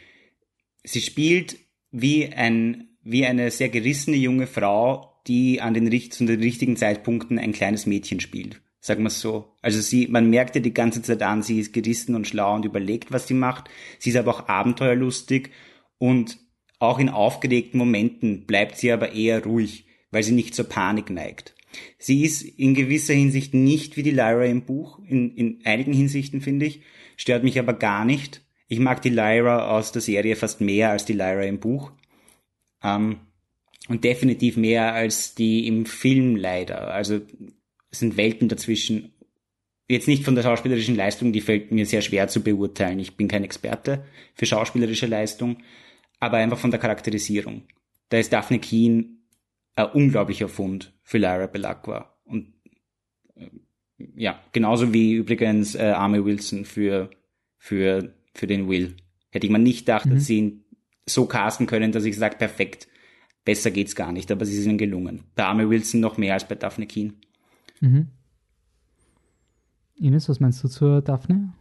sie spielt wie ein wie eine sehr gerissene junge Frau, die an den, zu den richtigen Zeitpunkten ein kleines Mädchen spielt. Sagen wir so. Also sie, man merkt ja die ganze Zeit an, sie ist gerissen und schlau und überlegt, was sie macht. Sie ist aber auch abenteuerlustig und auch in aufgeregten Momenten bleibt sie aber eher ruhig, weil sie nicht zur Panik neigt. Sie ist in gewisser Hinsicht nicht wie die Lyra im Buch, in, in einigen Hinsichten finde ich, stört mich aber gar nicht. Ich mag die Lyra aus der Serie fast mehr als die Lyra im Buch. Ähm, und definitiv mehr als die im Film leider. Also es sind Welten dazwischen. Jetzt nicht von der schauspielerischen Leistung, die fällt mir sehr schwer zu beurteilen. Ich bin kein Experte für schauspielerische Leistung, aber einfach von der Charakterisierung. Da ist Daphne Keen ein unglaublicher Fund für Lyra Belacqua. Und äh, ja, genauso wie übrigens äh, Army Wilson für, für, für den Will. Hätte ich mir nicht gedacht, mhm. dass sie ihn so casten können, dass ich sage, perfekt, besser geht's gar nicht, aber sie sind gelungen. Bei Army Wilson noch mehr als bei Daphne Keen. Mhm. Ines, was meinst du zur Daphne?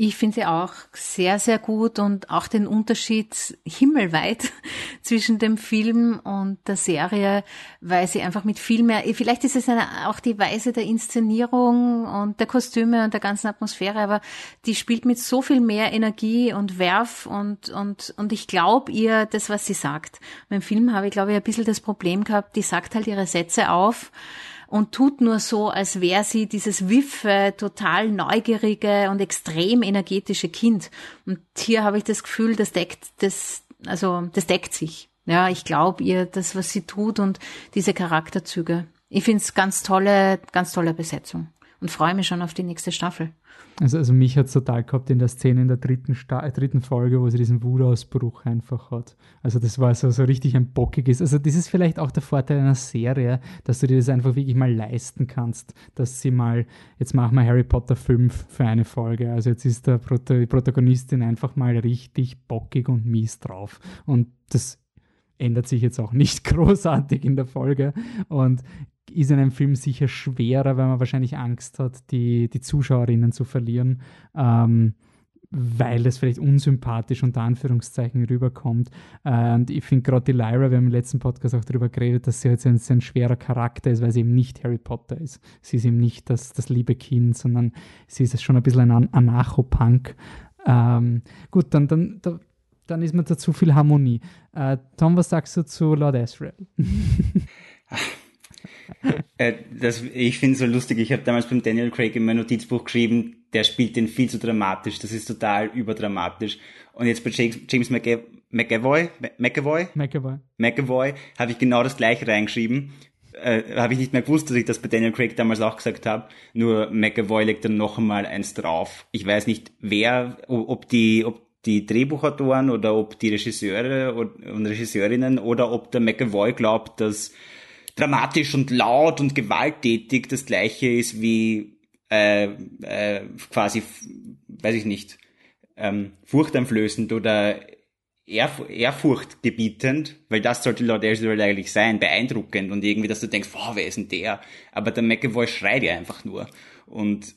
Ich finde sie auch sehr, sehr gut und auch den Unterschied himmelweit zwischen dem Film und der Serie, weil sie einfach mit viel mehr, vielleicht ist es eine, auch die Weise der Inszenierung und der Kostüme und der ganzen Atmosphäre, aber die spielt mit so viel mehr Energie und Werf und, und, und ich glaube ihr das, was sie sagt. Beim Film habe ich, glaube ich, ein bisschen das Problem gehabt, die sagt halt ihre Sätze auf und tut nur so, als wäre sie dieses wiffe, total neugierige und extrem energetische Kind. Und hier habe ich das Gefühl, das deckt, das, also, das deckt sich. Ja, ich glaube ihr, das, was sie tut und diese Charakterzüge. Ich finde es ganz tolle, ganz tolle Besetzung und freue mich schon auf die nächste Staffel. Also, also mich hat es total gehabt in der Szene in der dritten, äh, dritten Folge, wo sie diesen Wutausbruch einfach hat. Also das war so, so richtig ein bockiges. Also das ist vielleicht auch der Vorteil einer Serie, dass du dir das einfach wirklich mal leisten kannst, dass sie mal, jetzt machen wir Harry Potter 5 für eine Folge. Also jetzt ist der Prot die Protagonistin einfach mal richtig bockig und mies drauf. Und das ändert sich jetzt auch nicht großartig in der Folge. Und ist in einem Film sicher schwerer, weil man wahrscheinlich Angst hat, die, die Zuschauerinnen zu verlieren, ähm, weil es vielleicht unsympathisch unter Anführungszeichen rüberkommt. Äh, und ich finde gerade die Lyra, wir haben im letzten Podcast auch darüber geredet, dass sie jetzt ein, ein schwerer Charakter ist, weil sie eben nicht Harry Potter ist. Sie ist eben nicht das, das liebe Kind, sondern sie ist schon ein bisschen ein Anarcho-Punk. Ähm, gut, dann, dann, da, dann ist mir da zu viel Harmonie. Äh, Tom, was sagst du zu Lord Asriel? äh, das, ich finde es so lustig. Ich habe damals beim Daniel Craig in mein Notizbuch geschrieben, der spielt den viel zu dramatisch. Das ist total überdramatisch. Und jetzt bei James, James McAvoy, McAvoy, McAvoy, McAvoy, McAvoy habe ich genau das gleiche reingeschrieben. Äh, habe ich nicht mehr gewusst, dass ich das bei Daniel Craig damals auch gesagt habe. Nur McAvoy legt dann noch einmal eins drauf. Ich weiß nicht, wer, ob die, ob die Drehbuchautoren oder ob die Regisseure und Regisseurinnen oder ob der McAvoy glaubt, dass dramatisch und laut und gewalttätig das gleiche ist wie äh, äh, quasi, weiß ich nicht, ähm, furchteinflößend oder Ehrf ehrfurchtgebietend, weil das sollte Lord Asriel eigentlich sein, beeindruckend und irgendwie, dass du denkst, wow, wer ist denn der? Aber der McAvoy schreit ja einfach nur und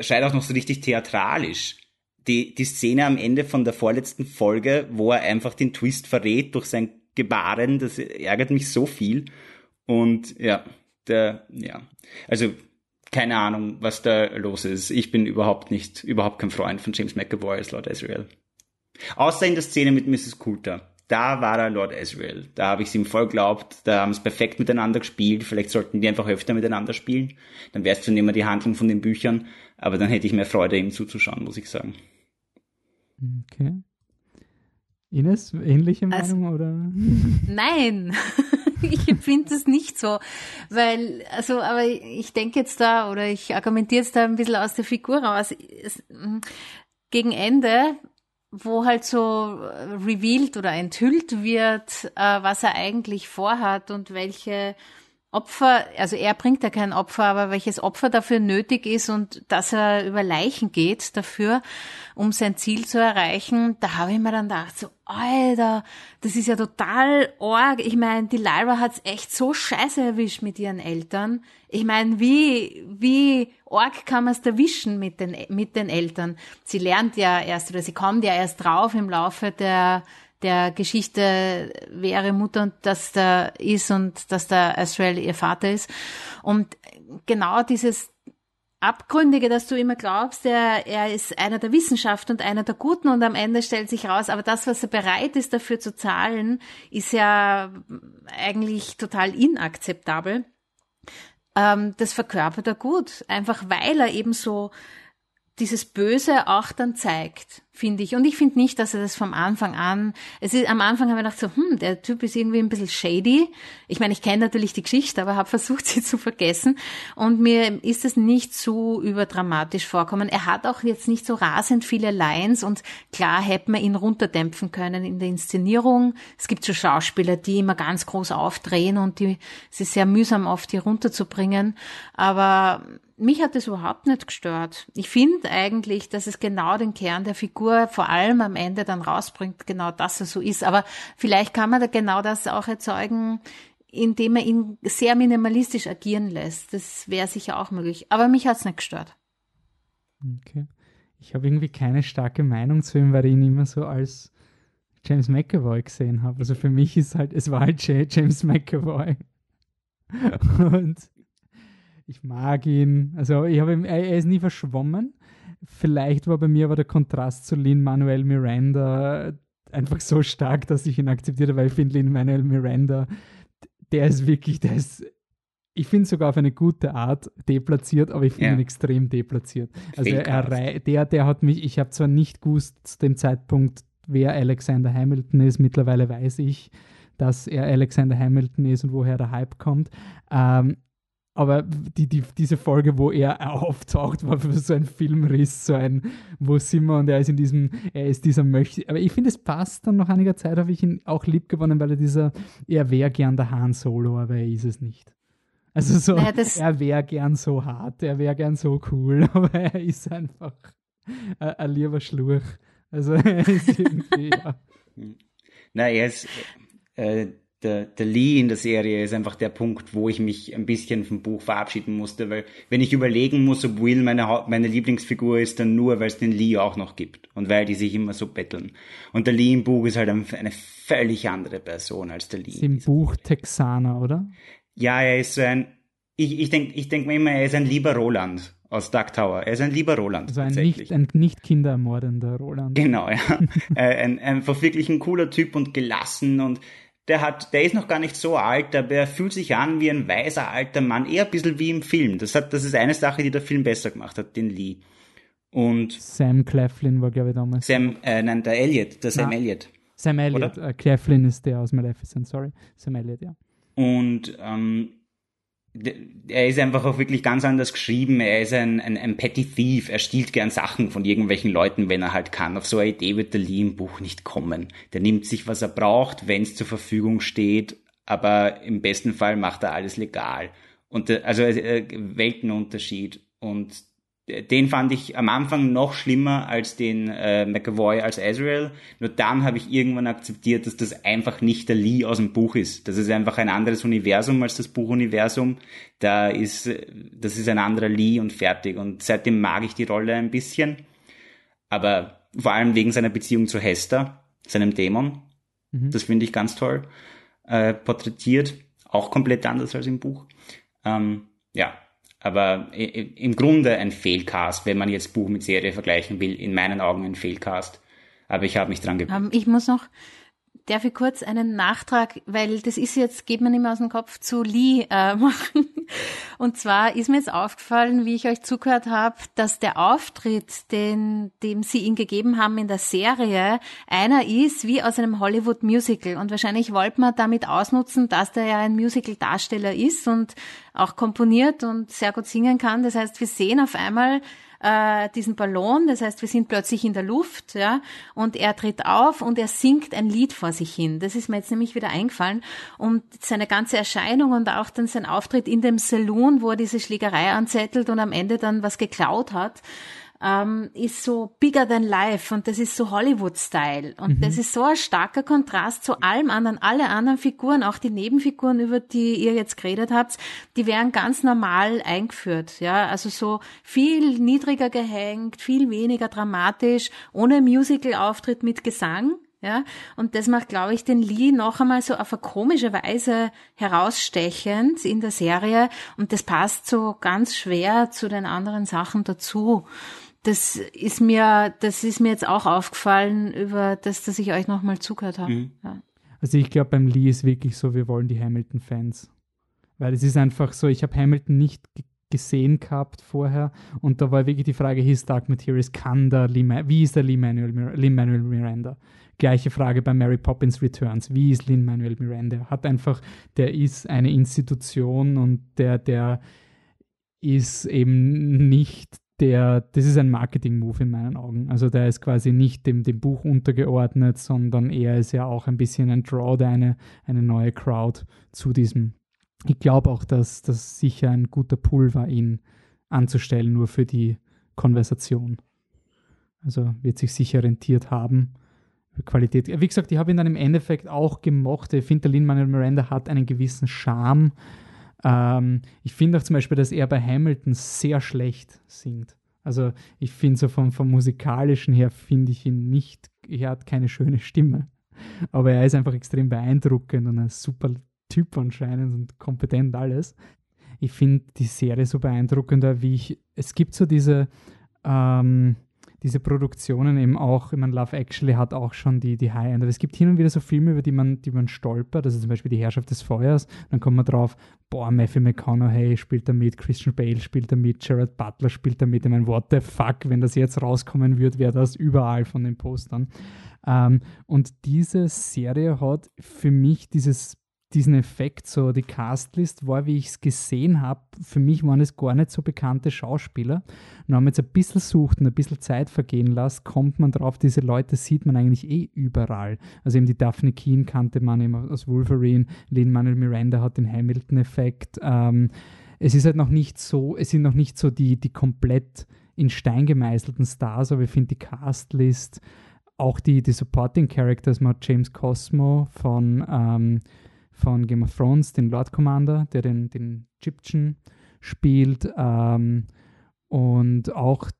schreit auch noch so richtig theatralisch. Die, die Szene am Ende von der vorletzten Folge, wo er einfach den Twist verrät durch sein Gebaren, das ärgert mich so viel. Und ja, der, ja. Also keine Ahnung, was da los ist. Ich bin überhaupt nicht, überhaupt kein Freund von James McAvoy als Lord Asriel. Außer in der Szene mit Mrs. Coulter. Da war er Lord Asriel. Da habe ich es ihm voll glaubt. Da haben es perfekt miteinander gespielt. Vielleicht sollten die einfach öfter miteinander spielen. Dann wäre es schon immer die Handlung von den Büchern. Aber dann hätte ich mehr Freude, ihm zuzuschauen, muss ich sagen. Okay. Ines, ähnliche Meinung also, oder? Nein. ich empfinde es nicht so, weil, also, aber ich denke jetzt da oder ich argumentiere jetzt da ein bisschen aus der Figur raus. Es, gegen Ende, wo halt so revealed oder enthüllt wird, äh, was er eigentlich vorhat und welche Opfer, also er bringt ja kein Opfer, aber welches Opfer dafür nötig ist und dass er über Leichen geht dafür, um sein Ziel zu erreichen, da habe ich mir dann gedacht, so, Alter, das ist ja total arg. Ich meine, die Lyra hat's echt so scheiße erwischt mit ihren Eltern. Ich meine, wie, wie arg kann man es erwischen mit den, mit den Eltern? Sie lernt ja erst, oder sie kommt ja erst drauf im Laufe der, der Geschichte, ihre Mutter und das da ist und dass der Azrael ihr Vater ist. Und genau dieses Abgründige, dass du immer glaubst, er, er ist einer der Wissenschaft und einer der Guten und am Ende stellt sich raus, aber das, was er bereit ist dafür zu zahlen, ist ja eigentlich total inakzeptabel. Ähm, das verkörpert er gut, einfach weil er eben so dieses Böse auch dann zeigt finde ich. Und ich finde nicht, dass er das vom Anfang an, es ist, am Anfang habe ich gedacht so, hm, der Typ ist irgendwie ein bisschen shady. Ich meine, ich kenne natürlich die Geschichte, aber habe versucht, sie zu vergessen. Und mir ist es nicht so überdramatisch vorkommen. Er hat auch jetzt nicht so rasend viele Lines und klar hätte man ihn runterdämpfen können in der Inszenierung. Es gibt so Schauspieler, die immer ganz groß aufdrehen und die, es ist sehr mühsam oft hier runterzubringen. Aber mich hat das überhaupt nicht gestört. Ich finde eigentlich, dass es genau den Kern der Figur vor allem am Ende dann rausbringt, genau dass er so ist. Aber vielleicht kann man da genau das auch erzeugen, indem er ihn sehr minimalistisch agieren lässt. Das wäre sicher auch möglich. Aber mich hat es nicht gestört. Okay. Ich habe irgendwie keine starke Meinung zu ihm, weil ich ihn immer so als James McAvoy gesehen habe. Also für mich ist halt, es war halt James McAvoy. Und ich mag ihn. Also ich habe er ist nie verschwommen. Vielleicht war bei mir aber der Kontrast zu Lin Manuel Miranda einfach so stark, dass ich ihn akzeptiere, weil ich finde Lin Manuel Miranda, der ist wirklich, der ist ich finde sogar auf eine gute Art deplatziert, aber ich finde Ja. ihn extrem deplatziert. Also er, rei- der, der hat mich, ich habe zwar nicht gewusst zu dem Zeitpunkt, wer Alexander Hamilton ist, mittlerweile weiß ich, dass er Alexander Hamilton ist und woher der Hype kommt. Ähm, aber die, die, diese Folge, wo er auftaucht, war für so ein Filmriss, so ein, wo sind wir und er ist in diesem, er ist dieser Möchte. Aber ich finde, es passt dann nach einiger Zeit, habe ich ihn auch lieb gewonnen, weil er dieser, er wäre gern der Han Solo, aber er ist es nicht. Also so, Naja, das- er wäre gern so hart, er wäre gern so cool, aber er ist einfach ein, ein lieber Schlurch. Also er ist irgendwie, ja. Na, er ist, äh, der, der Lee in der Serie ist einfach der Punkt, wo ich mich ein bisschen vom Buch verabschieden musste, weil wenn ich überlegen muss, ob Will meine, meine Lieblingsfigur ist, dann nur, weil es den Lee auch noch gibt und weil die sich immer so betteln. Und der Lee im Buch ist halt ein- eine völlig andere Person als der Lee. ist im Buch Texaner, oder? Ja, er ist so ein, ich, ich denke ich denk mir immer, er ist ein lieber Roland aus Dark Tower. Er ist ein lieber Roland. Also ein tatsächlich. nicht, ein nicht kinderermordender Roland. Genau, ja. Äh, ein, einfach wirklich ein cooler Typ und gelassen und der hat, der ist noch gar nicht so alt, aber er fühlt sich an wie ein weiser alter Mann, eher ein bisschen wie im Film. Das hat, das ist eine Sache, die der Film besser gemacht hat, den Lee. Und Sam Claflin war, glaube ich, damals. Sam, äh, nein, der Elliot, der Sam Ah. Elliot. Sam Elliott. Äh, Claflin ist der aus Maleficent, sorry. Sam Elliott, ja. Und ähm, er ist einfach auch wirklich ganz anders geschrieben. Er ist ein, ein, ein Petty Thief. Er stiehlt gern Sachen von irgendwelchen Leuten, wenn er halt kann. Auf so eine Idee wird der Lee im Buch nicht kommen. Der nimmt sich, was er braucht, wenn es zur Verfügung steht. Aber im besten Fall macht er alles legal. Und der, also äh, Weltenunterschied. Und den fand ich am Anfang noch schlimmer als den äh, McAvoy als Azrael. Nur dann habe ich irgendwann akzeptiert, dass das einfach nicht der Lee aus dem Buch ist. Das ist einfach ein anderes Universum als das Buchuniversum. Da ist, äh, das ist ein anderer Lee und fertig. Und seitdem mag ich die Rolle ein bisschen. Aber vor allem wegen seiner Beziehung zu Hester, seinem Dämon. Das finde ich ganz toll. Äh, porträtiert. Auch komplett anders als im Buch. Ähm, ja, aber i- i- im Grunde ein Fehlcast, wenn man jetzt Buch mit Serie vergleichen will. In meinen Augen ein Fehlcast. Aber ich habe mich dran gewöhnt. Ähm, ich muss noch, darf ich kurz einen Nachtrag, weil das ist jetzt, geht mir nicht mehr aus dem Kopf, zu Lee äh, machen. Und zwar ist mir jetzt aufgefallen, wie ich euch zugehört habe, dass der Auftritt, den, dem sie ihm gegeben haben in der Serie, einer ist wie aus einem Hollywood-Musical. Und wahrscheinlich wollte man damit ausnutzen, dass der ja ein Musical-Darsteller ist und auch komponiert und sehr gut singen kann. Das heißt, wir sehen auf einmal äh, diesen Ballon, das heißt, wir sind plötzlich in der Luft, ja, und er tritt auf und er singt ein Lied vor sich hin. Das ist mir jetzt nämlich wieder eingefallen. Und seine ganze Erscheinung und auch dann sein Auftritt in dem Saloon, wo er diese Schlägerei anzettelt und am Ende dann was geklaut hat, ähm, ist so bigger than life und das ist so Hollywood-Style. Und das ist so ein starker Kontrast zu allem anderen. Alle anderen Figuren, auch die Nebenfiguren, über die ihr jetzt geredet habt, die werden ganz normal eingeführt. Ja, also so viel niedriger gehängt, viel weniger dramatisch, ohne Musical-Auftritt mit Gesang. Ja, und das macht, glaube ich, den Lee noch einmal so auf eine komische Weise herausstechend in der Serie. Und das passt so ganz schwer zu den anderen Sachen dazu. Das ist mir, das ist mir jetzt auch aufgefallen, über das, dass ich euch nochmal zugehört habe. Ja. Also ich glaube, beim Lee ist wirklich so, wir wollen die Hamilton-Fans. Weil es ist einfach so, ich habe Hamilton nicht gesehen gehabt vorher und da war wirklich die Frage, his Dark Materials, kann der Lee, Ma- wie ist der Lin-Manuel Mir- Lin-Manuel Miranda? Gleiche Frage bei Mary Poppins Returns, wie ist Lin-Manuel Miranda? Hat einfach, der ist eine Institution und der, der ist eben nicht der, das ist ein Marketing-Move in meinen Augen. Also der ist quasi nicht dem, dem Buch untergeordnet, sondern er ist ja auch ein bisschen ein Draw, eine, eine neue Crowd zu diesem. Ich glaube auch, dass das sicher ein guter Pull war, ihn anzustellen, nur für die Konversation. Also wird sich sicher rentiert haben. Qualität. Wie gesagt, ich habe ihn dann im Endeffekt auch gemocht. Ich finde, der Lin-Manuel Miranda hat einen gewissen Charme. Ähm, ich finde auch zum Beispiel, dass er bei Hamilton sehr schlecht singt. Also ich finde so vom, vom musikalischen her finde ich ihn nicht, er hat keine schöne Stimme. Aber er ist einfach extrem beeindruckend und ein super Typ anscheinend und kompetent alles. Ich finde die Serie so beeindruckender, wie ich, es gibt so diese, ähm, diese Produktionen eben auch, ich meine, Love Actually hat auch schon die, die High-End, aber es gibt hin und wieder so Filme, über die man, die man stolpert, also zum Beispiel Die Herrschaft des Feuers, dann kommt man drauf, boah, Matthew McConaughey spielt da mit, Christian Bale spielt da mit, Gerard Butler spielt da mit, ich meine, what the fuck, wenn das jetzt rauskommen würde, wäre das überall von den Postern. Ähm, und diese Serie hat für mich dieses diesen Effekt, so die Castlist war, wie ich es gesehen habe, für mich waren es gar nicht so bekannte Schauspieler. Und wenn man jetzt ein bisschen sucht und ein bisschen Zeit vergehen lässt, kommt man drauf, diese Leute sieht man eigentlich eh überall. Also eben die Daphne Keen kannte man eben aus Wolverine, Lin-Manuel Miranda hat den Hamilton-Effekt. Ähm, es ist halt noch nicht so, es sind noch nicht so die, die komplett in Stein gemeißelten Stars, aber ich finde die Castlist, auch die, die Supporting Characters, man hat James Cosmo von ähm, von Game of Thrones, den Lord Commander, der den, den Egyptian spielt. Ähm, und auch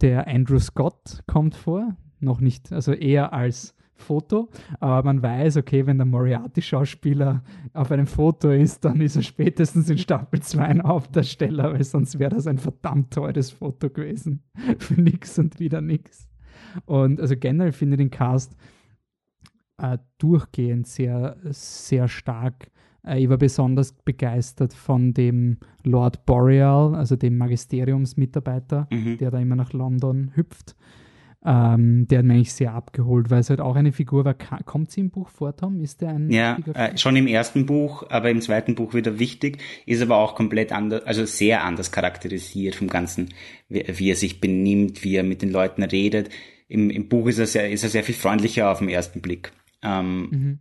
der Andrew Scott kommt vor. Noch nicht, also eher als Foto, aber man weiß, okay, wenn der Moriarty-Schauspieler auf einem Foto ist, dann ist er spätestens in Staffel 2 ein Hauptdarsteller, weil sonst wäre das ein verdammt teures Foto gewesen. Für nix und wieder nix. Und also generell finde ich den Cast äh, durchgehend sehr, sehr stark. Äh, ich war besonders begeistert von dem Lord Boreal, also dem Magisteriumsmitarbeiter, mhm. der da immer nach London hüpft. Ähm, der hat mich eigentlich sehr abgeholt, weil es halt auch eine Figur war. Kommt sie im Buch vor, Tom? Ist der ein Ja, äh, schon im ersten Buch, aber im zweiten Buch wieder wichtig, ist aber auch komplett anders, also sehr anders charakterisiert vom Ganzen, wie, wie er sich benimmt, wie er mit den Leuten redet. Im, im Buch ist er, sehr, ist er sehr viel freundlicher auf den ersten Blick. Ähm, mhm.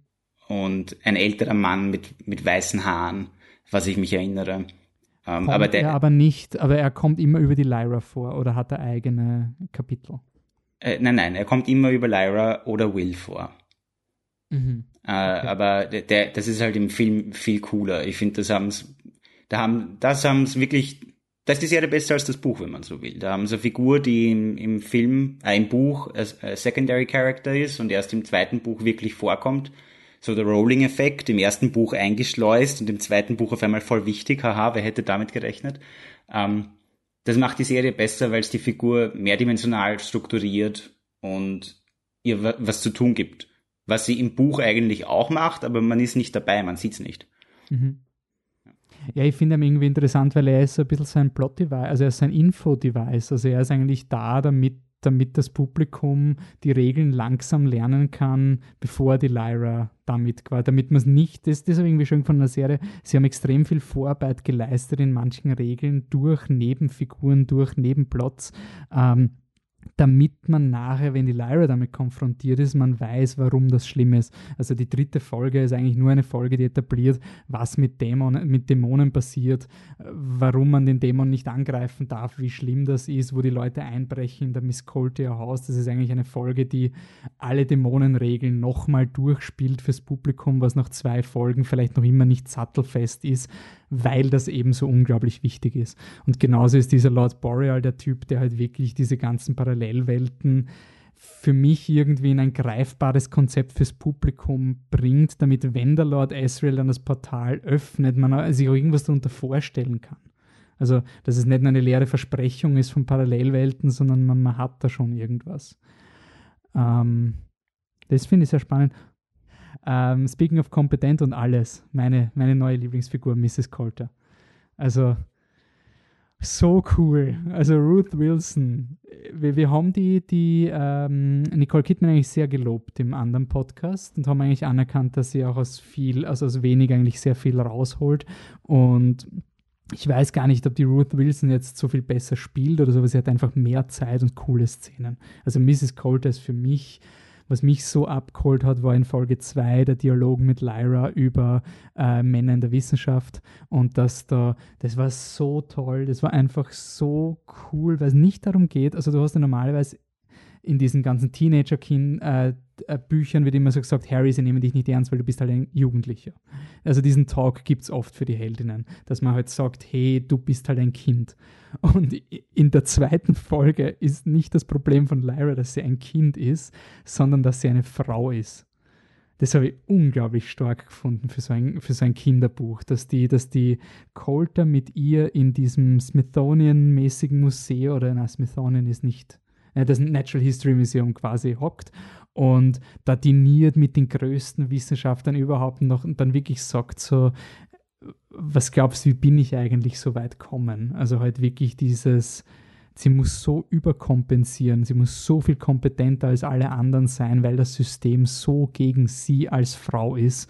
Und ein älterer Mann mit, mit weißen Haaren, was ich mich erinnere. Ähm, aber der, er aber nicht, aber er kommt immer über die Lyra vor oder hat er eigene Kapitel? Äh, nein, nein, er kommt immer über Lyra oder Will vor. Mhm. Äh, okay. Aber der, der, das ist halt im Film viel cooler. Ich finde, das haben's, da haben, das haben es wirklich das ist die Serie besser als das Buch, wenn man so will. Da haben sie eine Figur, die im, im Film, äh, im Buch ein Secondary Character ist und erst im zweiten Buch wirklich vorkommt. So der Rolling-Effekt, im ersten Buch eingeschleust und im zweiten Buch auf einmal voll wichtig. Haha, wer hätte damit gerechnet? Ähm, das macht die Serie besser, weil es die Figur mehrdimensional strukturiert und ihr was zu tun gibt. Was sie im Buch eigentlich auch macht, aber man ist nicht dabei, man sieht's nicht. Mhm. Ja, ich finde ihn irgendwie interessant, weil er ist so ein bisschen sein Plot-Device, also er ist sein Info-Device. Also er ist eigentlich da, damit, damit das Publikum die Regeln langsam lernen kann, bevor die Lyra damit quasi, damit man es nicht, das, das habe irgendwie schon von der Serie, sie haben extrem viel Vorarbeit geleistet in manchen Regeln durch Nebenfiguren, durch Nebenplots. Ähm, damit man nachher, wenn die Lyra damit konfrontiert ist, man weiß, warum das schlimm ist. Also die dritte Folge ist eigentlich nur eine Folge, die etabliert, was mit, Dämonen, mit Dämonen passiert, warum man den Dämon nicht angreifen darf, wie schlimm das ist, wo die Leute einbrechen in der Miss Coltier Haus. Das ist eigentlich eine Folge, die alle Dämonenregeln nochmal durchspielt fürs Publikum, was nach zwei Folgen vielleicht noch immer nicht sattelfest ist, weil das eben so unglaublich wichtig ist. Und genauso ist dieser Lord Boreal der Typ, der halt wirklich diese ganzen Parallelwelten für mich irgendwie in ein greifbares Konzept fürs Publikum bringt, damit, wenn der Lord Ezreal dann das Portal öffnet, man sich auch irgendwas darunter vorstellen kann. Also, dass es nicht nur eine leere Versprechung ist von Parallelwelten, sondern man, man hat da schon irgendwas. Ähm, das finde ich sehr spannend. Ähm, speaking of kompetent und alles, meine, meine neue Lieblingsfigur, Mrs. Coulter. Also so cool. Also Ruth Wilson. Wir, wir haben die, die ähm, Nicole Kidman eigentlich sehr gelobt im anderen Podcast und haben eigentlich anerkannt, dass sie auch aus viel, also aus wenig eigentlich sehr viel rausholt. Und ich weiß gar nicht, ob die Ruth Wilson jetzt so viel besser spielt oder so, aber sie hat einfach mehr Zeit und coole Szenen. Also Mrs. Coulter ist für mich was mich so abgeholt hat, war in Folge 2 der Dialog mit Lyra über äh, Männer in der Wissenschaft. Und das da, das war so toll, das war einfach so cool, weil es nicht darum geht, also du hast ja normalerweise in diesen ganzen Teenager-Büchern äh, wird immer so gesagt, Harry, sie nehmen dich nicht ernst, weil du bist halt ein Jugendlicher. Also diesen Talk gibt es oft für die Heldinnen, dass man halt sagt, hey, du bist halt ein Kind. Und in der zweiten Folge ist nicht das Problem von Lyra, dass sie ein Kind ist, sondern dass sie eine Frau ist. Das habe ich unglaublich stark gefunden für so ein, für so ein Kinderbuch, dass die, dass die Coulter mit ihr in diesem Smithsonian-mäßigen Museum, oder na, Smithsonian ist nicht äh, das Natural History Museum quasi hockt und da diniert mit den größten Wissenschaftlern überhaupt noch und dann wirklich sagt so, was glaubst du, wie bin ich eigentlich so weit kommen? Also halt wirklich dieses, sie muss so überkompensieren, sie muss so viel kompetenter als alle anderen sein, weil das System so gegen sie als Frau ist.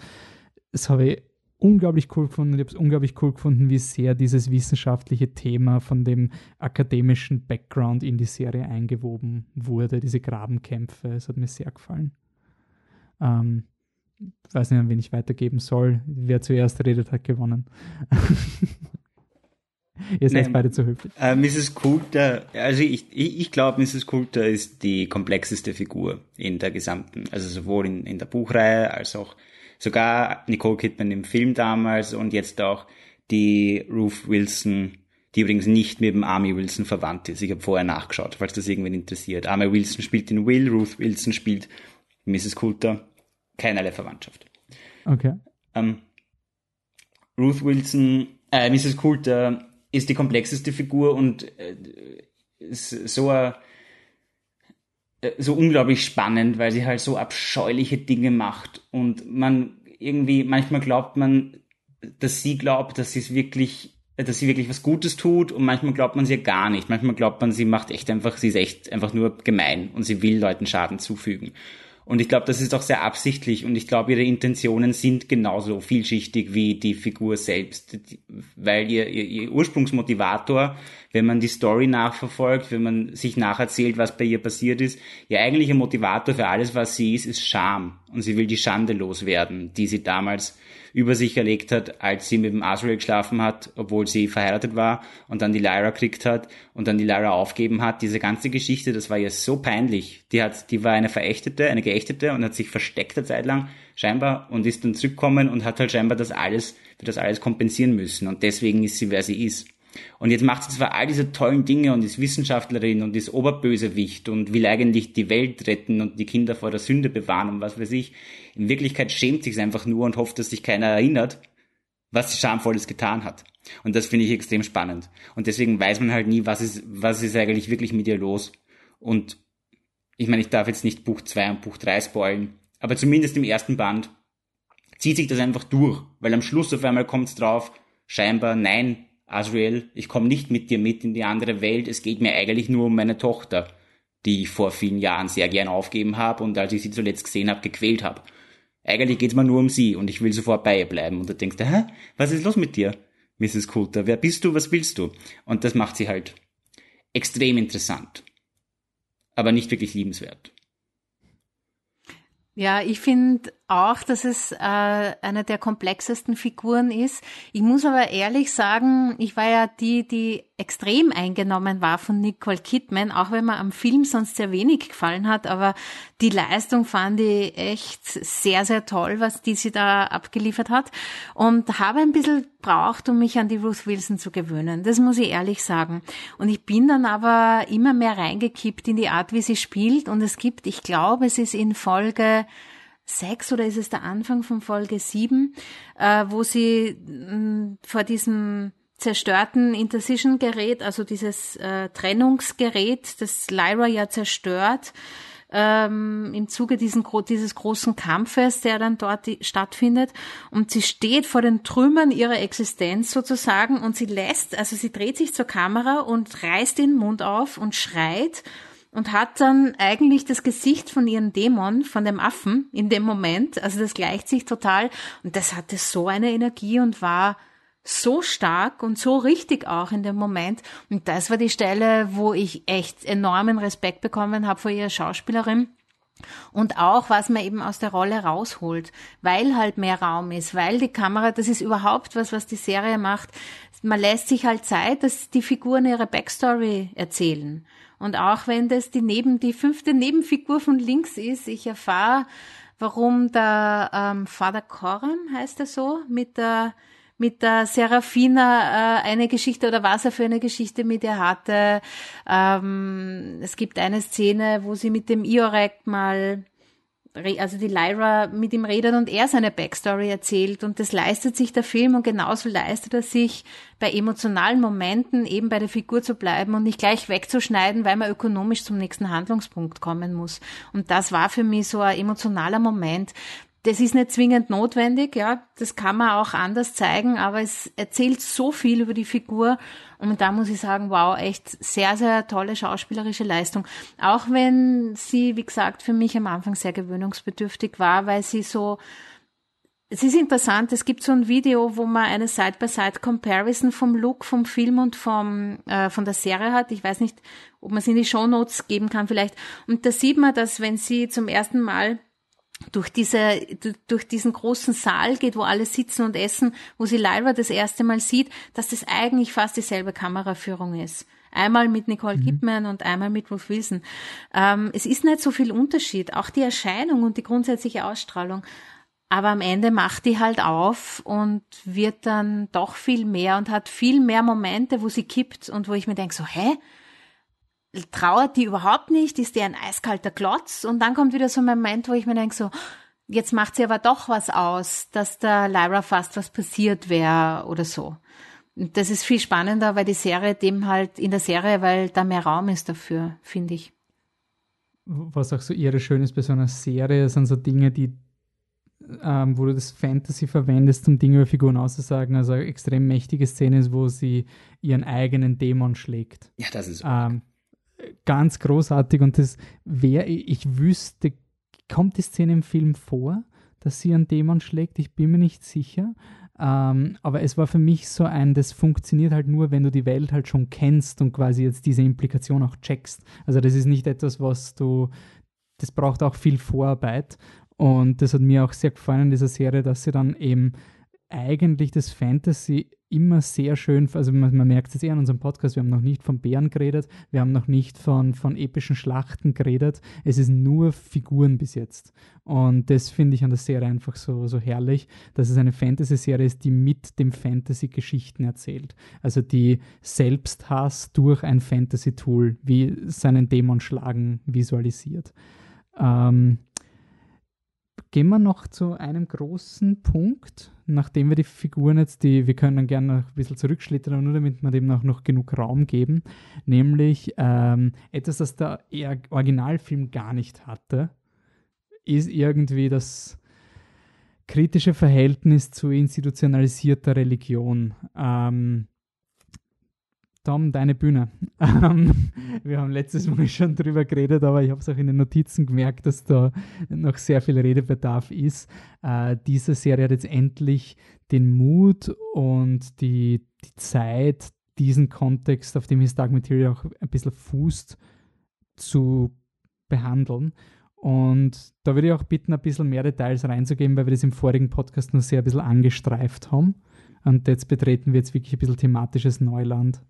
Das habe ich unglaublich cool gefunden. Ich habe es unglaublich cool gefunden, wie sehr dieses wissenschaftliche Thema von dem akademischen Background in die Serie eingewoben wurde, diese Grabenkämpfe. Es hat mir sehr gefallen. Ähm, weiß nicht, an wen ich weitergeben soll. Wer zuerst redet, hat gewonnen. Ihr seid beide zu höflich. Äh, Mrs. Coulter, also ich, ich, ich glaube, Mrs. Coulter ist die komplexeste Figur in der gesamten, also sowohl in, in der Buchreihe als auch sogar Nicole Kidman im Film damals und jetzt auch die Ruth Wilson, die übrigens nicht mit dem Army Wilson verwandt ist. Ich habe vorher nachgeschaut, falls das irgendwen interessiert. Army Wilson spielt in Will, Ruth Wilson spielt Mrs. Coulter. Keinerlei Verwandtschaft. Okay. Ähm, Ruth Wilson, äh, Mrs. Coulter ist die komplexeste Figur und äh, so äh, so unglaublich spannend, weil sie halt so abscheuliche Dinge macht und man irgendwie manchmal glaubt man, dass sie glaubt, dass sie es wirklich dass sie wirklich was Gutes tut und manchmal glaubt man sie gar nicht. Manchmal glaubt man, sie macht echt einfach, sie ist echt einfach nur gemein und sie will Leuten Schaden zufügen. Und ich glaube, das ist auch sehr absichtlich und ich glaube, ihre Intentionen sind genauso vielschichtig wie die Figur selbst, weil ihr, ihr, ihr Ursprungsmotivator, wenn man die Story nachverfolgt, wenn man sich nacherzählt, was bei ihr passiert ist, ihr eigentlicher Motivator für alles, was sie ist, ist Scham. Und sie will die Schande loswerden, die sie damals über sich erlegt hat, als sie mit dem Asriel geschlafen hat, obwohl sie verheiratet war und dann die Lyra kriegt hat und dann die Lyra aufgeben hat. Diese ganze Geschichte, das war ihr so peinlich. Die hat, die war eine Verächtete, eine Geächtete und hat sich versteckt eine Zeit lang scheinbar und ist dann zurückgekommen und hat halt scheinbar das alles, für das alles kompensieren müssen und deswegen ist sie, wer sie ist. Und jetzt macht sie zwar all diese tollen Dinge und ist Wissenschaftlerin und ist Oberbösewicht und will eigentlich die Welt retten und die Kinder vor der Sünde bewahren und was weiß ich. In Wirklichkeit schämt sich einfach nur und hofft, dass sich keiner erinnert, was sie Schamvolles getan hat. Und das finde ich extrem spannend. Und deswegen weiß man halt nie, was ist, was ist eigentlich wirklich mit ihr los. Und ich meine, ich darf jetzt nicht Buch 2 und Buch 3 spoilen, aber zumindest im ersten Band zieht sich das einfach durch, weil am Schluss auf einmal kommt es drauf, scheinbar, nein, Asriel, ich komme nicht mit dir mit in die andere Welt, es geht mir eigentlich nur um meine Tochter, die ich vor vielen Jahren sehr gern aufgeben habe und als ich sie zuletzt gesehen habe, gequält habe. Eigentlich geht's mir nur um sie und ich will sofort bei ihr bleiben. Und du denkst, hä, was ist los mit dir, Mrs. Coulter? Wer bist du, was willst du? Und das macht sie halt extrem interessant. Aber nicht wirklich liebenswert. Ja, ich finde auch, dass es äh, eine der komplexesten Figuren ist. Ich muss aber ehrlich sagen, ich war ja die, die extrem eingenommen war von Nicole Kidman, auch wenn mir am Film sonst sehr wenig gefallen hat, aber die Leistung fand ich echt sehr, sehr toll, was die sie da abgeliefert hat und habe ein bisschen braucht, um mich an die Ruth Wilson zu gewöhnen. Das muss ich ehrlich sagen. Und ich bin dann aber immer mehr reingekippt in die Art, wie sie spielt und es gibt, ich glaube, es ist in Folge sechs oder ist es der Anfang von Folge sieben, äh, wo sie mh, mm, vor diesem zerstörten Intercision-Gerät, also dieses äh, Trennungsgerät, das Lyra ja zerstört, ähm, im Zuge diesen, dieses großen Kampfes, der dann dort stattfindet. Und sie steht vor den Trümmern ihrer Existenz sozusagen und sie lässt, also sie dreht sich zur Kamera und reißt den Mund auf und schreit und hat dann eigentlich das Gesicht von ihrem Dämon, von dem Affen in dem Moment. Also das gleicht sich total. Und das hatte so eine Energie und war so stark und so richtig auch in dem Moment. Und das war die Stelle, wo ich echt enormen Respekt bekommen habe vor ihrer Schauspielerin. Und auch, was man eben aus der Rolle rausholt, weil halt mehr Raum ist, weil die Kamera, das ist überhaupt was, was die Serie macht. Man lässt sich halt Zeit, dass die Figuren ihre Backstory erzählen. Und auch wenn das die neben, die fünfte Nebenfigur von links ist, ich erfahre, warum der ähm, Vater Coram heißt er so, mit der mit der Serafina äh, eine Geschichte oder was er für eine Geschichte mit ihr hatte. Ähm, es gibt eine Szene, wo sie mit dem Iorek mal also die Lyra mit ihm redet und er seine Backstory erzählt und das leistet sich der Film und genauso leistet er sich bei emotionalen Momenten eben bei der Figur zu bleiben und nicht gleich wegzuschneiden, weil man ökonomisch zum nächsten Handlungspunkt kommen muss. Und das war für mich so ein emotionaler Moment, das ist nicht zwingend notwendig, ja, das kann man auch anders zeigen, aber es erzählt so viel über die Figur und da muss ich sagen, wow, echt sehr, sehr tolle schauspielerische Leistung. Auch wenn sie, wie gesagt, für mich am Anfang sehr gewöhnungsbedürftig war, weil sie so, es ist interessant, es gibt so ein Video, wo man eine Side-by-Side-Comparison vom Look vom Film und vom, äh, von der Serie hat. Ich weiß nicht, ob man es in die Show Notes geben kann vielleicht. Und da sieht man, dass wenn sie zum ersten Mal durch diese, durch diesen großen Saal geht, wo alle sitzen und essen, wo sie Lyra das erste Mal sieht, dass das eigentlich fast dieselbe Kameraführung ist. Einmal mit Nicole mhm. Kidman und einmal mit Ruth Wilson. Ähm, es ist nicht so viel Unterschied, auch die Erscheinung und die grundsätzliche Ausstrahlung. Aber am Ende macht die halt auf und wird dann doch viel mehr und hat viel mehr Momente, wo sie kippt und wo ich mir denke so, hä? Trauert die überhaupt nicht, ist die ein eiskalter Klotz und dann kommt wieder so ein Moment, wo ich mir denke so, jetzt macht sie aber doch was aus, dass der Lyra fast was passiert wäre oder so. Und das ist viel spannender, weil die Serie dem halt in der Serie, weil da mehr Raum ist dafür, finde ich. Was auch so ihre schön ist bei so einer Serie, sind so Dinge, die ähm, wo du das Fantasy verwendest, um Dinge über Figuren auszusagen. Also eine extrem mächtige Szene ist, wo sie ihren eigenen Dämon schlägt. Ja, das ist ähm, ganz großartig und das wäre, ich wüsste, kommt die Szene im Film vor, dass sie einen Dämon schlägt? Ich bin mir nicht sicher. Ähm, aber es war für mich so ein, das funktioniert halt nur, wenn du die Welt halt schon kennst und quasi jetzt diese Implikation auch checkst. Also das ist nicht etwas, was du, das braucht auch viel Vorarbeit. Und das hat mir auch sehr gefallen in dieser Serie, dass sie dann eben eigentlich das Fantasy immer sehr schön, also man, man merkt es eher in unserem Podcast, wir haben noch nicht von Bären geredet, wir haben noch nicht von, von epischen Schlachten geredet, es ist nur Figuren bis jetzt. Und das finde ich an der Serie einfach so, so herrlich, dass es eine Fantasy-Serie ist, die mit dem Fantasy Geschichten erzählt. Also die Selbsthass durch ein Fantasy-Tool, wie seinen Dämon schlagen, visualisiert. Ähm, gehen wir noch zu einem großen Punkt, nachdem wir die Figuren jetzt, die wir können gerne noch ein bisschen zurückschlittern, nur damit wir dem auch noch genug Raum geben, nämlich ähm, etwas, das der Originalfilm gar nicht hatte, ist irgendwie das kritische Verhältnis zu institutionalisierter Religion. Ähm, Tom, deine Bühne. Ähm, wir haben letztes Mal schon drüber geredet, aber ich habe es auch in den Notizen gemerkt, dass da noch sehr viel Redebedarf ist. Äh, diese Serie hat jetzt endlich den Mut und die, die Zeit, diesen Kontext, auf dem His Dark Material auch ein bisschen fußt, zu behandeln. Und da würde ich auch bitten, ein bisschen mehr Details reinzugeben, weil wir das im vorigen Podcast nur sehr ein bisschen angestreift haben. Und jetzt betreten wir jetzt wirklich ein bisschen thematisches Neuland.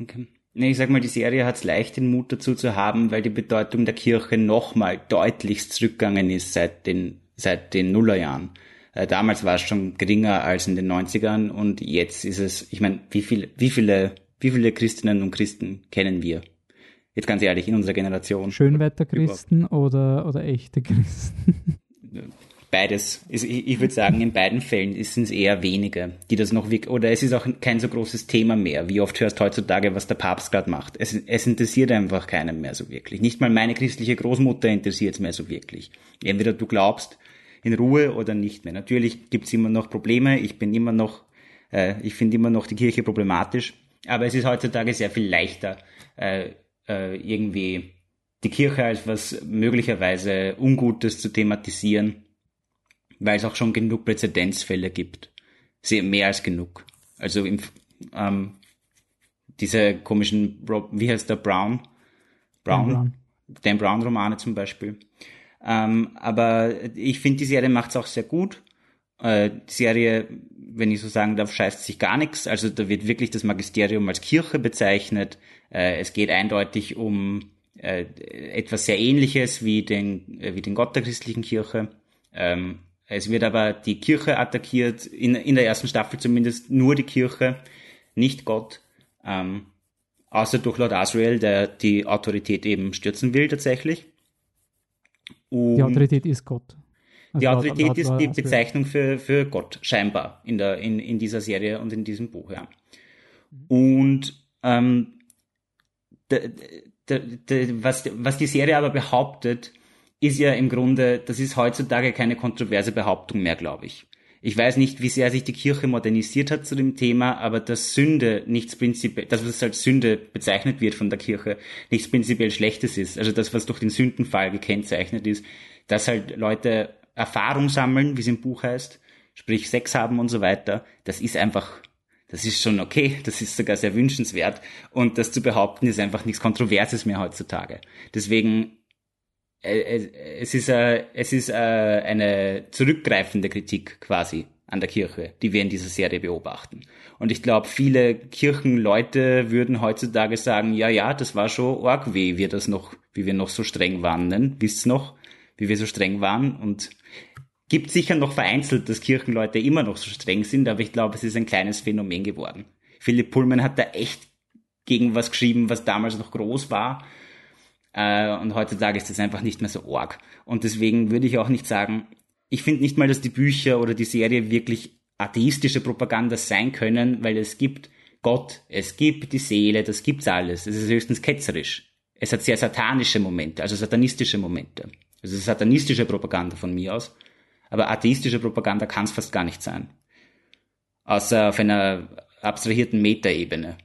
Okay. Nee, ich sag mal, die Serie hat es leicht, den Mut dazu zu haben, weil die Bedeutung der Kirche nochmal deutlichst zurückgegangen ist seit den, seit den Nullerjahren. Äh, damals war es schon geringer als in den 90ern und jetzt ist es, ich meine, wie viele, wie viele, wie viele Christinnen und Christen kennen wir? Jetzt ganz ehrlich, in unserer Generation. Schönwetterchristen oder, oder echte Christen? beides. Ich würde sagen, in beiden Fällen sind es eher wenige, die das noch wirklich, oder es ist auch kein so großes Thema mehr. Wie oft hörst du heutzutage, was der Papst gerade macht? Es, es interessiert einfach keinen mehr so wirklich. Nicht mal meine christliche Großmutter interessiert es mehr so wirklich. Entweder du glaubst in Ruhe oder nicht mehr. Natürlich gibt es immer noch Probleme. Ich bin immer noch, äh, ich finde immer noch die Kirche problematisch. Aber es ist heutzutage sehr viel leichter, äh, äh, irgendwie die Kirche als was möglicherweise Ungutes zu thematisieren weil es auch schon genug Präzedenzfälle gibt. Sehr mehr als genug. Also im, ähm, diese komischen, wie heißt der Brown? Brown? Brown. Dan Brown Romane zum Beispiel. Ähm, aber ich finde, die Serie macht es auch sehr gut. Äh, die Serie, wenn ich so sagen darf, scheißt sich gar nichts. Also da wird wirklich das Magisterium als Kirche bezeichnet. Äh, es geht eindeutig um äh, etwas sehr ähnliches wie den, äh, wie den Gott der christlichen Kirche. Ähm, es wird aber die Kirche attackiert, in, in der ersten Staffel zumindest nur die Kirche, nicht Gott. Ähm, außer durch Lord Asriel, der die Autorität eben stürzen will tatsächlich. Und die Autorität ist Gott. Also die Autorität laut, laut, ist die Bezeichnung für, für Gott, scheinbar, in, der, in, in dieser Serie und in diesem Buch, ja. Und ähm, de, de, de, was, was die Serie aber behauptet, ist ja im Grunde, das ist heutzutage keine kontroverse Behauptung mehr, glaube ich. Ich weiß nicht, wie sehr sich die Kirche modernisiert hat zu dem Thema, aber dass Sünde nichts prinzipiell, das was als Sünde bezeichnet wird von der Kirche, nichts prinzipiell Schlechtes ist. Also das, was durch den Sündenfall gekennzeichnet ist, dass halt Leute Erfahrung sammeln, wie es im Buch heißt, sprich Sex haben und so weiter, das ist einfach, das ist schon okay, das ist sogar sehr wünschenswert. Und das zu behaupten, ist einfach nichts Kontroverses mehr heutzutage. Deswegen es ist, äh, es ist eine zurückgreifende Kritik quasi an der Kirche, die wir in dieser Serie beobachten. Und ich glaube, viele Kirchenleute würden heutzutage sagen, ja, ja, das war schon arg, wie wir das noch, wie wir noch so streng waren, ne? wisst's noch, wie wir so streng waren und gibt sicher noch vereinzelt, dass Kirchenleute immer noch so streng sind, aber ich glaube, es ist ein kleines Phänomen geworden. Philipp Pullman hat da echt gegen was geschrieben, was damals noch groß war äh, und heutzutage ist das einfach nicht mehr so arg. Und deswegen würde ich auch nicht sagen, ich finde nicht mal, dass die Bücher oder die Serie wirklich atheistische Propaganda sein können, weil es gibt Gott, es gibt die Seele, das gibt's alles. Es ist höchstens ketzerisch. Es hat sehr satanische Momente, also satanistische Momente. Also es ist satanistische Propaganda von mir aus. Aber atheistische Propaganda kann es fast gar nicht sein. Außer auf einer abstrahierten Metaebene,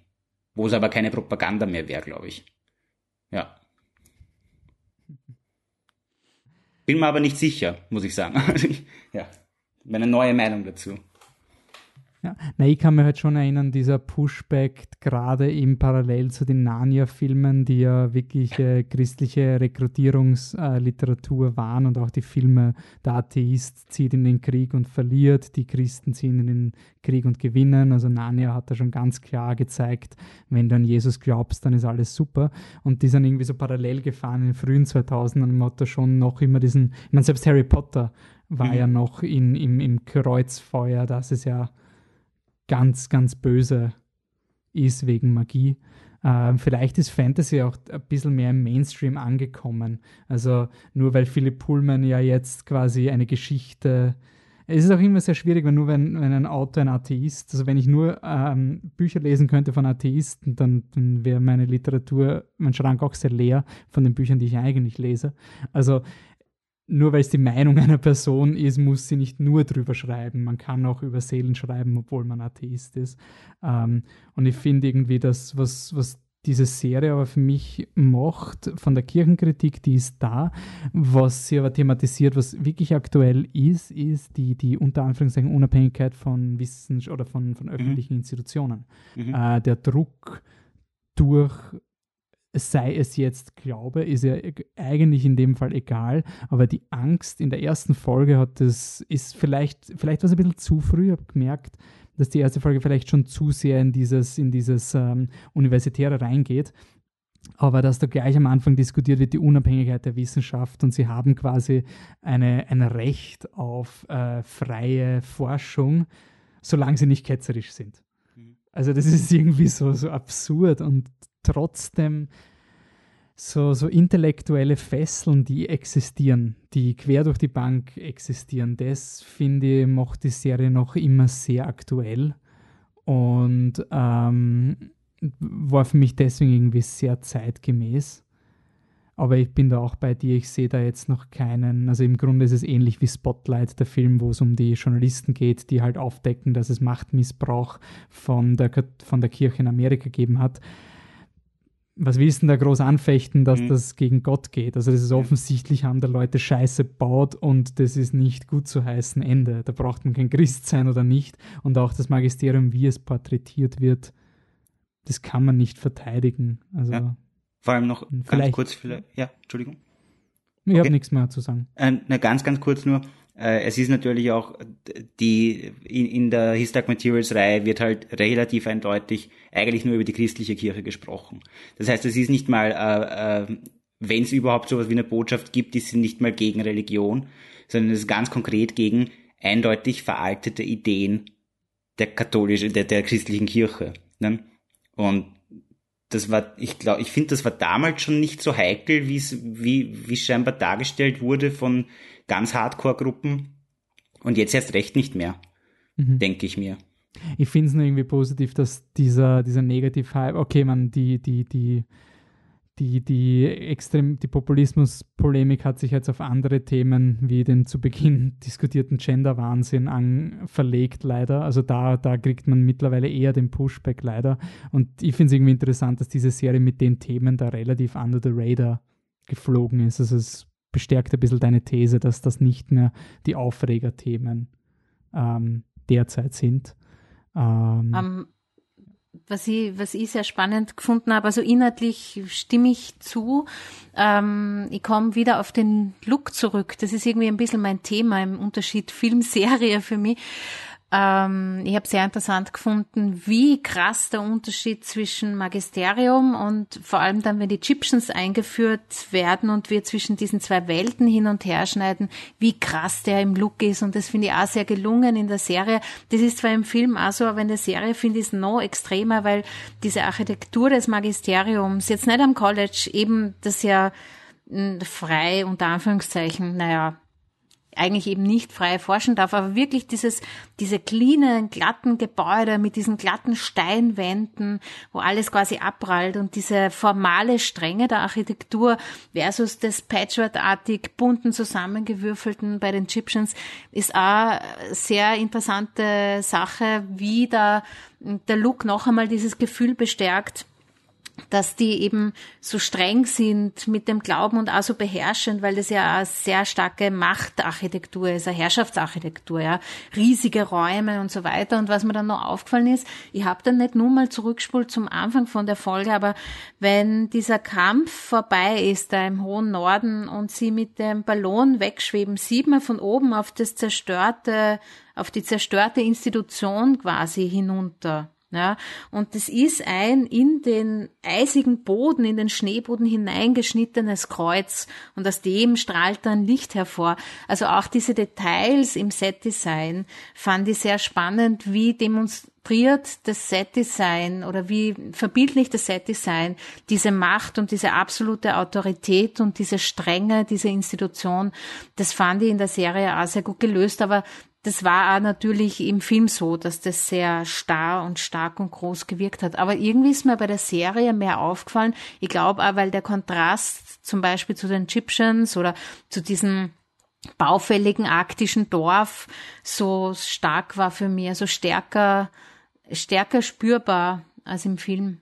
wo es aber keine Propaganda mehr wäre, glaube ich. Ja. Bin mir aber nicht sicher, muss ich sagen. ja, meine neue Meinung dazu. Ja, na, ich kann mir halt schon erinnern, dieser Pushback gerade im Parallel zu den Narnia-Filmen, die ja wirklich äh, christliche Rekrutierungsliteratur äh, waren und auch die Filme, der Atheist zieht in den Krieg und verliert, die Christen ziehen in den Krieg und gewinnen. Also Narnia hat da schon ganz klar gezeigt, wenn du an Jesus glaubst, dann ist alles super. Und die sind irgendwie so parallel gefahren in den frühen 2000ern und man hat da schon noch immer diesen, ich meine, selbst Harry Potter war mhm. ja noch in, im, im Kreuzfeuer, das ist ja ganz, ganz böse ist wegen Magie. Ähm, vielleicht ist Fantasy auch ein bisschen mehr im Mainstream angekommen. Also nur weil Philipp Pullman ja jetzt quasi eine Geschichte. Es ist auch immer sehr schwierig, wenn nur wenn, wenn ein Autor ein Atheist, also wenn ich nur ähm, Bücher lesen könnte von Atheisten, dann, dann wäre meine Literatur, mein Schrank auch sehr leer von den Büchern, die ich eigentlich lese. Also nur weil es die Meinung einer Person ist, muss sie nicht nur drüber schreiben. Man kann auch über Seelen schreiben, obwohl man Atheist ist. Ähm, und ich finde irgendwie, das, was, was diese Serie aber für mich macht, von der Kirchenkritik, die ist da. Was sie aber thematisiert, was wirklich aktuell ist, ist die, die unter Anführungszeichen Unabhängigkeit von Wissens- oder von, von mhm. öffentlichen mhm. Institutionen. Mhm. Äh, der Druck durch sei es jetzt Glaube, ist ja eigentlich in dem Fall egal, aber die Angst in der ersten Folge hat das, ist vielleicht, vielleicht war es ein bisschen zu früh, habe gemerkt, dass die erste Folge vielleicht schon zu sehr in dieses, in dieses ähm, Universitäre reingeht. Aber dass da gleich am Anfang diskutiert wird, die Unabhängigkeit der Wissenschaft und sie haben quasi eine, ein Recht auf äh, freie Forschung, solange sie nicht ketzerisch sind. Mhm. Also das ist irgendwie so, so absurd und trotzdem so, so intellektuelle Fesseln, die existieren, die quer durch die Bank existieren. Das, finde ich, macht die Serie noch immer sehr aktuell und ähm, war für mich deswegen irgendwie sehr zeitgemäß. Aber ich bin da auch bei dir, ich sehe da jetzt noch keinen, also im Grunde ist es ähnlich wie Spotlight, der Film, wo es um die Journalisten geht, die halt aufdecken, dass es Machtmissbrauch von der, von der Kirche in Amerika gegeben hat was willst du denn da groß anfechten, dass mhm. das gegen Gott geht? Also das ist offensichtlich, haben da Leute Scheiße baut und das ist nicht gut zu heißen Ende. Da braucht man kein Christ sein oder nicht. Und auch das Magisterium, wie es porträtiert wird, das kann man nicht verteidigen. Also ja. Vor allem noch ganz kurz, vielleicht, ja, Entschuldigung. Ich okay. habe nichts mehr zu sagen. Äh, na, ganz, ganz kurz nur. Äh, es ist natürlich auch die in, in der His Dark Materials Reihe wird halt relativ eindeutig eigentlich nur über die christliche Kirche gesprochen. Das heißt, es ist nicht mal, äh, äh, wenn es überhaupt sowas wie eine Botschaft gibt, ist sie nicht mal gegen Religion, sondern es ist ganz konkret gegen eindeutig veraltete Ideen der katholischen, der, der christlichen Kirche. Ne? Und das war, ich glaube, ich finde, das war damals schon nicht so heikel, wie's, wie, wie scheinbar dargestellt wurde von ganz Hardcore-Gruppen. Und jetzt erst recht nicht mehr, mhm. denke ich mir. Ich finde es nur irgendwie positiv, dass dieser, dieser Negativ-Hype, okay, man, die, die, die, die, die extrem, die Populismuspolemik hat sich jetzt auf andere Themen wie den zu Beginn diskutierten Gender-Wahnsinn verlegt, leider. Also da, da kriegt man mittlerweile eher den Pushback leider. Und ich finde es irgendwie interessant, dass diese Serie mit den Themen da relativ under the radar geflogen ist. Also es bestärkt ein bisschen deine These, dass das nicht mehr die Aufregerthemen ähm, derzeit sind. Ähm, um, was ich, was ich sehr spannend gefunden habe, also inhaltlich stimme ich zu. Ähm, ich komme wieder auf den Look zurück. Das ist irgendwie ein bisschen mein Thema im Unterschied Filmserie für mich. Ähm, ich habe sehr interessant gefunden, wie krass der Unterschied zwischen Magisterium und vor allem dann, wenn die Egyptians eingeführt werden und wir zwischen diesen zwei Welten hin und her schneiden, wie krass der im Look ist. Und das finde ich auch sehr gelungen in der Serie. Das ist zwar im Film auch so, aber in der Serie finde ich es noch extremer, weil diese Architektur des Magisteriums, jetzt nicht am College, eben das ja hm, frei unter Anführungszeichen, naja, eigentlich eben nicht frei forschen darf, aber wirklich dieses, diese cleanen, glatten Gebäude mit diesen glatten Steinwänden, wo alles quasi abprallt und diese formale Strenge der Architektur versus das Patchwork-artig bunten zusammengewürfelten bei den Egyptians ist auch sehr interessante Sache, wie da der Look noch einmal dieses Gefühl bestärkt, dass die eben so streng sind mit dem Glauben und auch so beherrschend, weil das ja eine sehr starke Machtarchitektur ist, eine Herrschaftsarchitektur, ja, riesige Räume und so weiter. Und was mir dann noch aufgefallen ist, ich habe dann nicht nur mal zurückspult zum Anfang von der Folge, aber wenn dieser Kampf vorbei ist, da im hohen Norden und sie mit dem Ballon wegschweben, sieht man von oben auf das zerstörte, auf die zerstörte Institution quasi hinunter. Ja, und das ist ein in den eisigen Boden, in den Schneeboden hineingeschnittenes Kreuz und aus dem strahlt dann Licht hervor. Also auch diese Details im Setdesign fand ich sehr spannend, wie demonstriert das Setdesign oder wie verbildlicht das Setdesign diese Macht und diese absolute Autorität und diese Strenge, diese Institution. Das fand ich in der Serie auch sehr gut gelöst, aber das war auch natürlich im Film so, dass das sehr starr und stark und groß gewirkt hat. Aber irgendwie ist mir bei der Serie mehr aufgefallen. Ich glaube auch, weil der Kontrast zum Beispiel zu den Egyptians oder zu diesem baufälligen arktischen Dorf so stark war für mich, also stärker, stärker spürbar als im Film.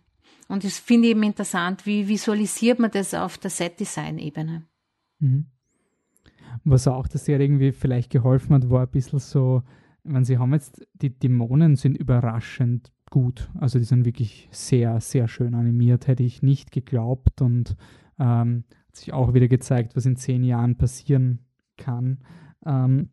Und das finde ich eben interessant, wie visualisiert man das auf der Set-Design-Ebene. Mhm. Was auch der Serie irgendwie vielleicht geholfen hat, war ein bisschen so, wenn sie haben jetzt, die Dämonen sind überraschend gut. Also die sind wirklich sehr, sehr schön animiert, hätte ich nicht geglaubt und ähm, hat sich auch wieder gezeigt, was in zehn Jahren passieren kann. Ähm,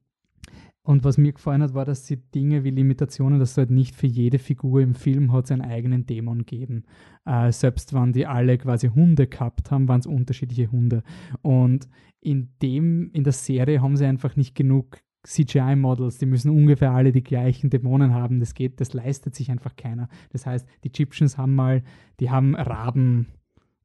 und was mir gefallen hat, war, dass sie Dinge wie Limitationen, dass es halt nicht für jede Figur im Film hat seinen eigenen Dämon geben. Äh, selbst wenn die alle quasi Hunde gehabt haben, waren es unterschiedliche Hunde. Und in dem, in der Serie haben sie einfach nicht genug CGI-Models, die müssen ungefähr alle die gleichen Dämonen haben. Das geht, das leistet sich einfach keiner. Das heißt, die Egyptians haben mal, die haben Raben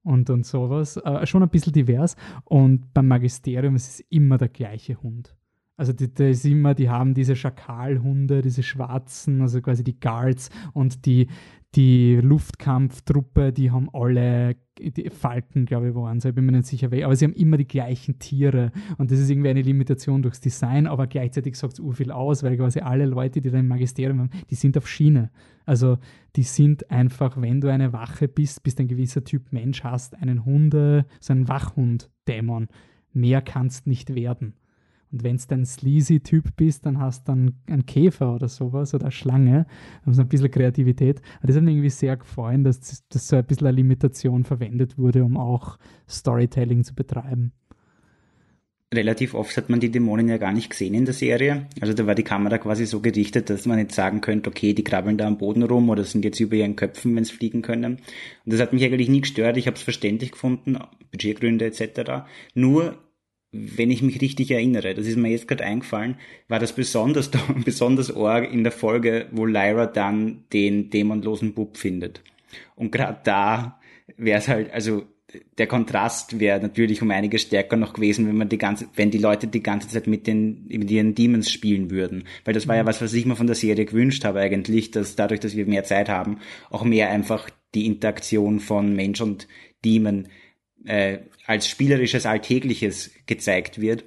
und, und sowas, äh, schon ein bisschen divers. Und beim Magisterium ist es immer der gleiche Hund. Also die, da ist immer, die haben diese Schakalhunde, diese schwarzen, also quasi die Guards und die, die Luftkampftruppe, die haben alle die Falken, glaube ich, waren sie, ich bin mir nicht sicher, aber sie haben immer die gleichen Tiere und das ist irgendwie eine Limitation durchs Design, aber gleichzeitig sagt es viel aus, weil quasi alle Leute, die da im Magisterium haben, die sind auf Schiene. Also die sind einfach, wenn du eine Wache bist, bist ein gewisser Typ Mensch, hast einen Hunde, so einen Wachhund-Dämon. Mehr kannst nicht werden. Und wenn du ein sleazy Typ bist, dann hast du dann einen Käfer oder sowas oder eine Schlange. Da sie ein bisschen Kreativität. Aber das hat mir irgendwie sehr gefallen, dass das so ein bisschen eine Limitation verwendet wurde, um auch Storytelling zu betreiben. Relativ oft hat man die Dämonen ja gar nicht gesehen in der Serie. Also da war die Kamera quasi so gerichtet, dass man nicht sagen könnte, okay, die krabbeln da am Boden rum oder sind jetzt über ihren Köpfen, wenn sie fliegen können. Und das hat mich eigentlich nie gestört. Ich habe es verständlich gefunden, Budgetgründe etc. Nur wenn ich mich richtig erinnere, das ist mir jetzt gerade eingefallen, war das besonders, besonders arg in der Folge, wo Lyra dann den dämonlosen Bub findet. Und gerade da wäre es halt, also der Kontrast wäre natürlich um einiges stärker noch gewesen, wenn man die ganze, wenn die Leute die ganze Zeit mit den, mit ihren Demons spielen würden. Weil das war ja mhm. was, was ich mir von der Serie gewünscht habe eigentlich, dass dadurch, dass wir mehr Zeit haben, auch mehr einfach die Interaktion von Mensch und Demon äh, als spielerisches Alltägliches gezeigt wird.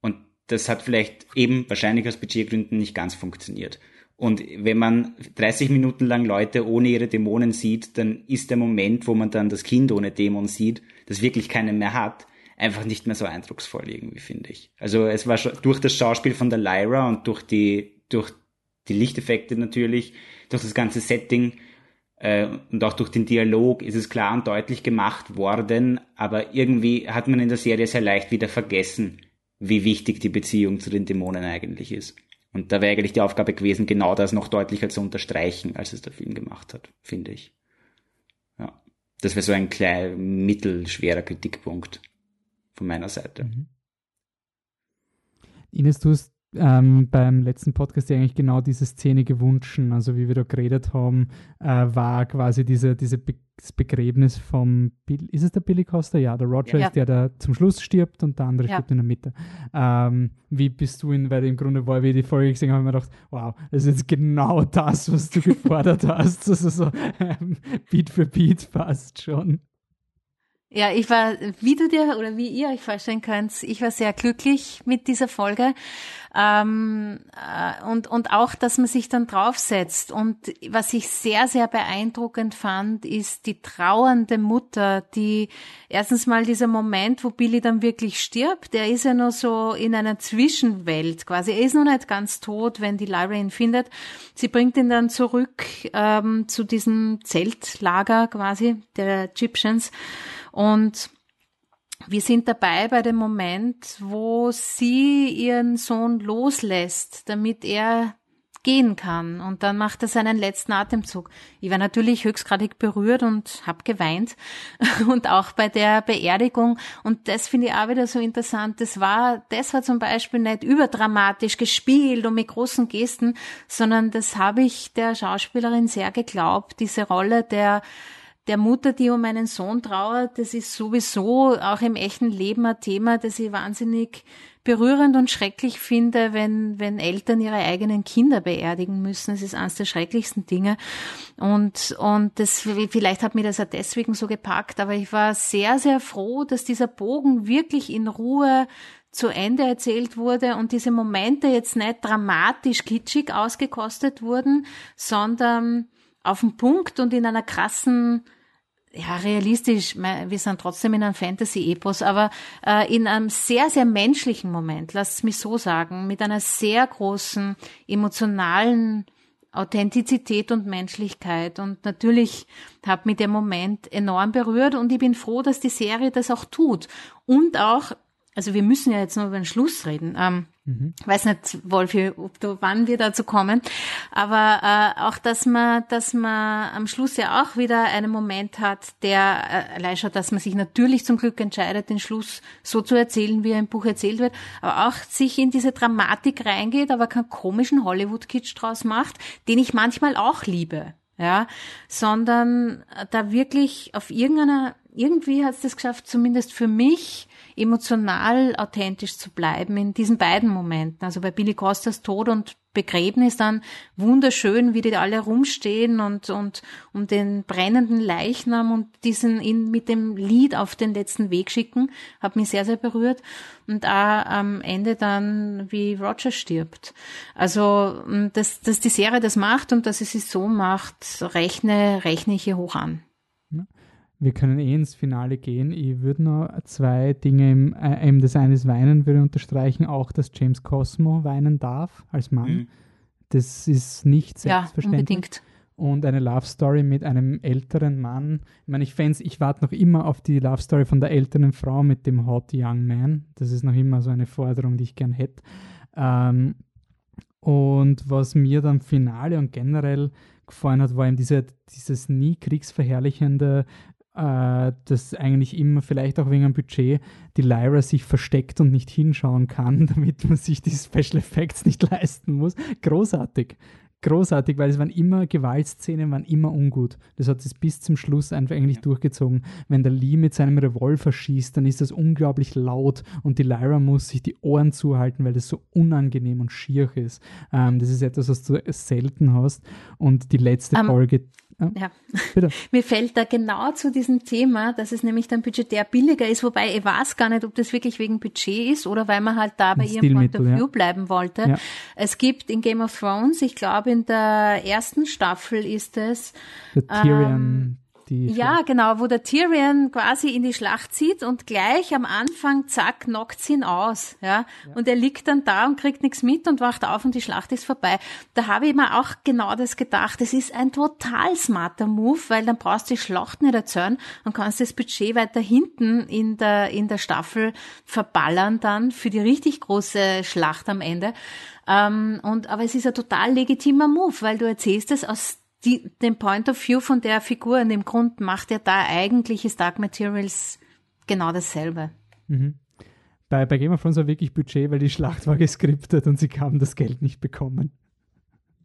Und das hat vielleicht eben wahrscheinlich aus Budgetgründen nicht ganz funktioniert. Und wenn man 30 Minuten lang Leute ohne ihre Dämonen sieht, dann ist der Moment, wo man dann das Kind ohne Dämon sieht, das wirklich keinen mehr hat, einfach nicht mehr so eindrucksvoll irgendwie, finde ich. Also es war schon durch das Schauspiel von der Lyra und durch die, durch die Lichteffekte natürlich, durch das ganze Setting und auch durch den Dialog ist es klar und deutlich gemacht worden, aber irgendwie hat man in der Serie sehr leicht wieder vergessen, wie wichtig die Beziehung zu den Dämonen eigentlich ist. Und da wäre eigentlich die Aufgabe gewesen, genau das noch deutlicher zu unterstreichen, als es der Film gemacht hat, finde ich. Ja. Das wäre so ein klein, mittelschwerer Kritikpunkt von meiner Seite. Mhm. Ines, du hast ähm, beim letzten Podcast eigentlich genau diese Szene gewünscht. Also wie wir da geredet haben, äh, war quasi diese, diese Be das Begräbnis vom Bill, ist es der Billy Costa? Ja, der Roger ja. ist der, der zum Schluss stirbt und der andere ja. stirbt in der Mitte. Ähm, wie bist du in, weil im Grunde war, wie die Folge gesehen habe, habe ich mir gedacht, wow, das ist jetzt genau das, was du gefordert hast. Also so ähm, Beat für Beat fast schon. Ja, ich war, wie du dir oder wie ihr euch vorstellen könnt, ich war sehr glücklich mit dieser Folge. Ähm, äh, und, und auch, dass man sich dann draufsetzt. Und was ich sehr, sehr beeindruckend fand, ist die trauernde Mutter, die erstens mal dieser Moment, wo Billy dann wirklich stirbt, der ist ja noch so in einer Zwischenwelt quasi. Er ist noch nicht ganz tot, wenn die Lyra ihn findet. Sie bringt ihn dann zurück ähm, zu diesem Zeltlager quasi der Egyptians. Und wir sind dabei bei dem Moment, wo sie ihren Sohn loslässt, damit er gehen kann. Und dann macht er seinen letzten Atemzug. Ich war natürlich höchstgradig berührt und habe geweint. Und auch bei der Beerdigung. Und das finde ich auch wieder so interessant. Das war, das war zum Beispiel nicht überdramatisch gespielt und mit großen Gesten, sondern das habe ich der Schauspielerin sehr geglaubt. Diese Rolle der der Mutter, die um meinen Sohn trauert, das ist sowieso auch im echten Leben ein Thema, das ich wahnsinnig berührend und schrecklich finde, wenn, wenn Eltern ihre eigenen Kinder beerdigen müssen. Das ist eines der schrecklichsten Dinge. Und, und das, vielleicht hat mir das auch deswegen so gepackt, aber ich war sehr, sehr froh, dass dieser Bogen wirklich in Ruhe zu Ende erzählt wurde und diese Momente jetzt nicht dramatisch kitschig ausgekostet wurden, sondern auf den Punkt und in einer krassen ja, realistisch, wir sind trotzdem in einem Fantasy-Epos, aber äh, in einem sehr, sehr menschlichen Moment, lasst es mich so sagen, mit einer sehr großen emotionalen Authentizität und Menschlichkeit. Und natürlich hat mich der Moment enorm berührt und ich bin froh, dass die Serie das auch tut. Und auch, also wir müssen ja jetzt nur über den Schluss reden. Ähm, Mhm. Weiß nicht, Wolfi, ob du, wann wir dazu kommen. Aber äh, auch, dass man, dass man am Schluss ja auch wieder einen Moment hat, der äh, allein schon, dass man sich natürlich zum Glück entscheidet, den Schluss so zu erzählen, wie er im Buch erzählt wird, aber auch sich in diese Dramatik reingeht, aber keinen komischen Hollywood-Kitsch draus macht, den ich manchmal auch liebe. Ja, sondern da wirklich auf irgendeiner, irgendwie hat es das geschafft, zumindest für mich, emotional authentisch zu bleiben in diesen beiden Momenten. Also bei Billy Costas Tod und Begräbnis dann wunderschön, wie die alle rumstehen und, und um den brennenden Leichnam und diesen ihn mit dem Lied auf den letzten Weg schicken, hat mich sehr, sehr berührt. Und auch am Ende dann, wie Roger stirbt. Also, dass, dass die Serie das macht und dass es sich so macht, rechne, rechne ich hier hoch an. Wir können eh ins Finale gehen. Ich würde noch zwei Dinge, im, äh, eben das eine ist Weinen, würde unterstreichen, auch, dass James Cosmo weinen darf als Mann. Mhm. Das ist nicht selbstverständlich. Ja, unbedingt. Und eine Love Story mit einem älteren Mann. Ich meine, ich fände ich warte noch immer auf die Love Story von der älteren Frau mit dem Hot Young Man. Das ist noch immer so eine Forderung, die ich gern hätte. Ähm, und was mir dann Finale und generell gefallen hat, war eben diese, dieses nie kriegsverherrlichende äh, dass eigentlich immer, vielleicht auch wegen dem Budget, die Lyra sich versteckt und nicht hinschauen kann, damit man sich die Special Effects nicht leisten muss. Großartig. großartig, weil es waren immer Gewaltszenen, waren immer ungut. Das hat es bis zum Schluss einfach eigentlich ja. durchgezogen. Wenn der Lee mit seinem Revolver schießt, dann ist das unglaublich laut und die Lyra muss sich die Ohren zuhalten, weil das so unangenehm und schier ist. Ähm, das ist etwas, was du selten hast. Und die letzte um, ähm, Folge ja. ja. Bitte. Mir fällt da genau zu diesem Thema, dass es nämlich dann budgetär billiger ist, wobei ich weiß gar nicht, ob das wirklich wegen Budget ist oder weil man halt da bei ihrem Point of View ja. bleiben wollte. Ja. Es gibt in Game of Thrones, ich glaube in der ersten Staffel ist es The Tyrion ähm, die ja, genau, wo der Tyrion quasi in die Schlacht zieht und gleich am Anfang, zack, knockt ihn aus. Ja? ja? Und er liegt dann da und kriegt nichts mit und wacht auf und die Schlacht ist vorbei. Da habe ich mir auch genau das gedacht. Das ist ein total smarter Move, weil dann brauchst du die Schlacht nicht erzählen und kannst das Budget weiter hinten in der, in der Staffel verballern dann für die richtig große Schlacht am Ende. Ähm, und, aber es ist ein total legitimer Move, weil du erzählst es aus die, den Point of View von der Figur und im Grund macht er da eigentlich ist Dark Materials genau dasselbe. Mhm. Bei, bei Game of Thrones war wirklich Budget, weil die Schlacht war geskriptet und sie haben das Geld nicht bekommen.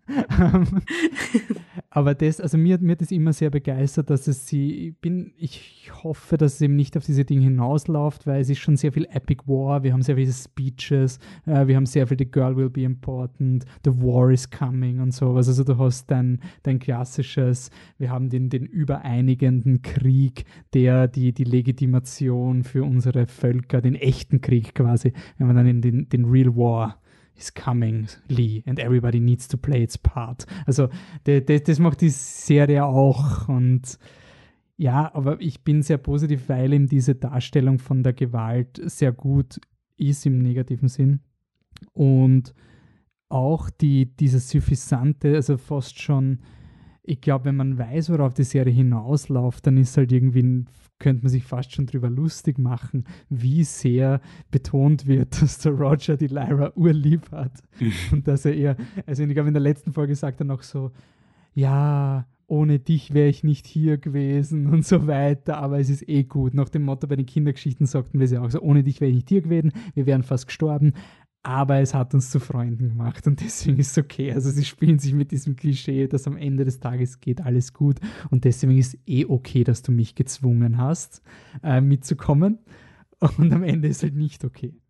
Aber das, also mir, mir hat es immer sehr begeistert, dass es sie, ich bin, ich hoffe, dass es eben nicht auf diese Dinge hinausläuft, weil es ist schon sehr viel Epic War, wir haben sehr viele Speeches, äh, wir haben sehr viel The Girl Will Be Important, The War is Coming und sowas. Also du hast dein, dein klassisches, wir haben den, den übereinigenden Krieg, der die, die Legitimation für unsere Völker, den echten Krieg quasi, wenn man dann in den, den Real War is coming, Lee, and everybody needs to play its part. Also das macht die Serie auch und ja, aber ich bin sehr positiv, weil ihm diese Darstellung von der Gewalt sehr gut ist im negativen Sinn und auch die, dieses suffisante, also fast schon ich glaube, wenn man weiß, worauf die Serie hinausläuft, dann ist halt irgendwie, könnte man sich fast schon drüber lustig machen, wie sehr betont wird, dass der Roger die Lyra urlieb hat. und dass er eher, also ich glaube, in der letzten Folge sagt er noch so, ja, ohne dich wäre ich nicht hier gewesen und so weiter, aber es ist eh gut. Nach dem Motto bei den Kindergeschichten sagten wir sie auch so, ohne dich wäre ich nicht hier gewesen, wir wären fast gestorben, aber es hat uns zu Freunden gemacht und deswegen ist es okay. Also sie spielen sich mit diesem Klischee, dass am Ende des Tages geht alles gut und deswegen ist eh okay, dass du mich gezwungen hast, äh, mitzukommen und am Ende ist halt nicht okay.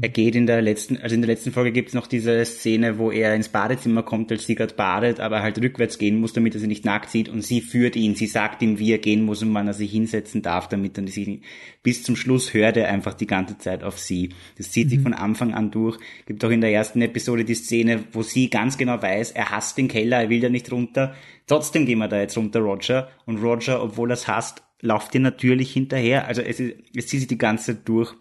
Er geht in der letzten, also in der letzten Folge gibt es noch diese Szene, wo er ins Badezimmer kommt, als sie gerade badet, aber halt rückwärts gehen muss, damit er sie nicht nackt sieht und sie führt ihn, sie sagt ihm, wie er gehen muss und wann er sich hinsetzen darf, damit er sich bis zum Schluss hört er einfach die ganze Zeit auf sie. Das zieht mhm. sich von Anfang an durch. Gibt auch in der ersten Episode die Szene, wo sie ganz genau weiß, er hasst den Keller, er will da nicht runter. Trotzdem gehen wir da jetzt runter, Roger. Und Roger, obwohl er es hasst, lauft ihr natürlich hinterher. Also es, ist, es zieht sich die ganze Zeit durch.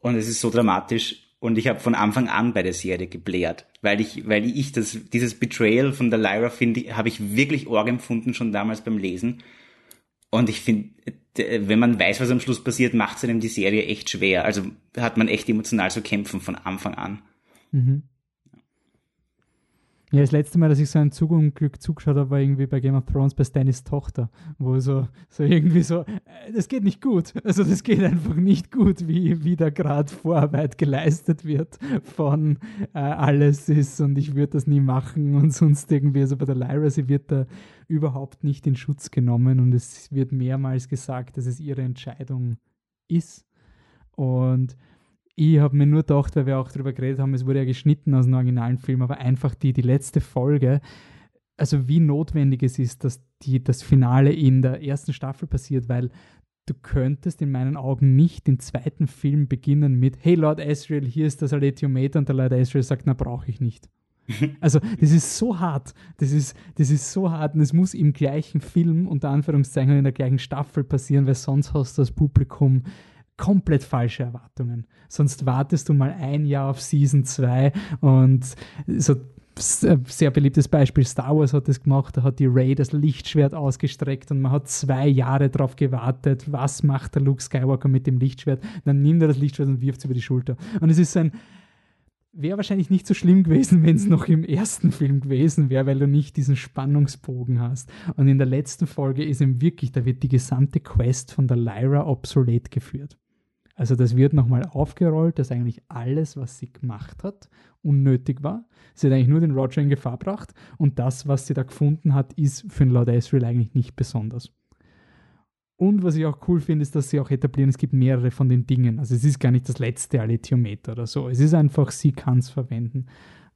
Und es ist so dramatisch. Und ich habe von Anfang an bei der Serie gebläht, weil ich, weil ich das, dieses Betrayal von der Lyra finde, habe ich wirklich Org empfunden schon damals beim Lesen. Und ich finde, wenn man weiß, was am Schluss passiert, macht es einem die Serie echt schwer. Also hat man echt emotional zu kämpfen von Anfang an. Mhm. Ja, das letzte Mal, dass ich so ein Zug und Glück zugeschaut habe, war irgendwie bei Game of Thrones bei Stannis Tochter, wo so, so irgendwie so, äh, das geht nicht gut. Also das geht einfach nicht gut, wie, wie da gerade Vorarbeit geleistet wird von äh, alles ist und ich würde das nie machen und sonst irgendwie. Also bei der Lyra, sie wird da überhaupt nicht in Schutz genommen und es wird mehrmals gesagt, dass es ihre Entscheidung ist. Und ich habe mir nur gedacht, weil wir auch darüber geredet haben, es wurde ja geschnitten aus dem originalen Film, aber einfach die, die letzte Folge, also wie notwendig es ist, dass die, das Finale in der ersten Staffel passiert, weil du könntest in meinen Augen nicht den zweiten Film beginnen mit Hey Lord Asriel, hier ist das Aletiometer und der Lord Asriel sagt, na brauche ich nicht. Also das ist so hart, das ist, das ist so hart und es muss im gleichen Film, unter Anführungszeichen, in der gleichen Staffel passieren, weil sonst hast du das Publikum komplett falsche Erwartungen. Sonst wartest du mal ein Jahr auf Season 2 und so sehr beliebtes Beispiel, Star Wars hat das gemacht, da hat die Ray das Lichtschwert ausgestreckt und man hat zwei Jahre darauf gewartet, was macht der Luke Skywalker mit dem Lichtschwert, dann nimmt er das Lichtschwert und wirft es über die Schulter. Und es ist ein, wäre wahrscheinlich nicht so schlimm gewesen, wenn es noch im ersten Film gewesen wäre, weil du nicht diesen Spannungsbogen hast. Und in der letzten Folge ist ihm wirklich, da wird die gesamte Quest von der Lyra obsolet geführt. Also das wird nochmal aufgerollt, dass eigentlich alles, was sie gemacht hat, unnötig war. Sie hat eigentlich nur den Roger in Gefahr gebracht und das, was sie da gefunden hat, ist für den Lord Asriel eigentlich nicht besonders. Und was ich auch cool finde, ist, dass sie auch etablieren, es gibt mehrere von den Dingen. Also es ist gar nicht das letzte Alethiometer oder so. Es ist einfach, sie kann es verwenden.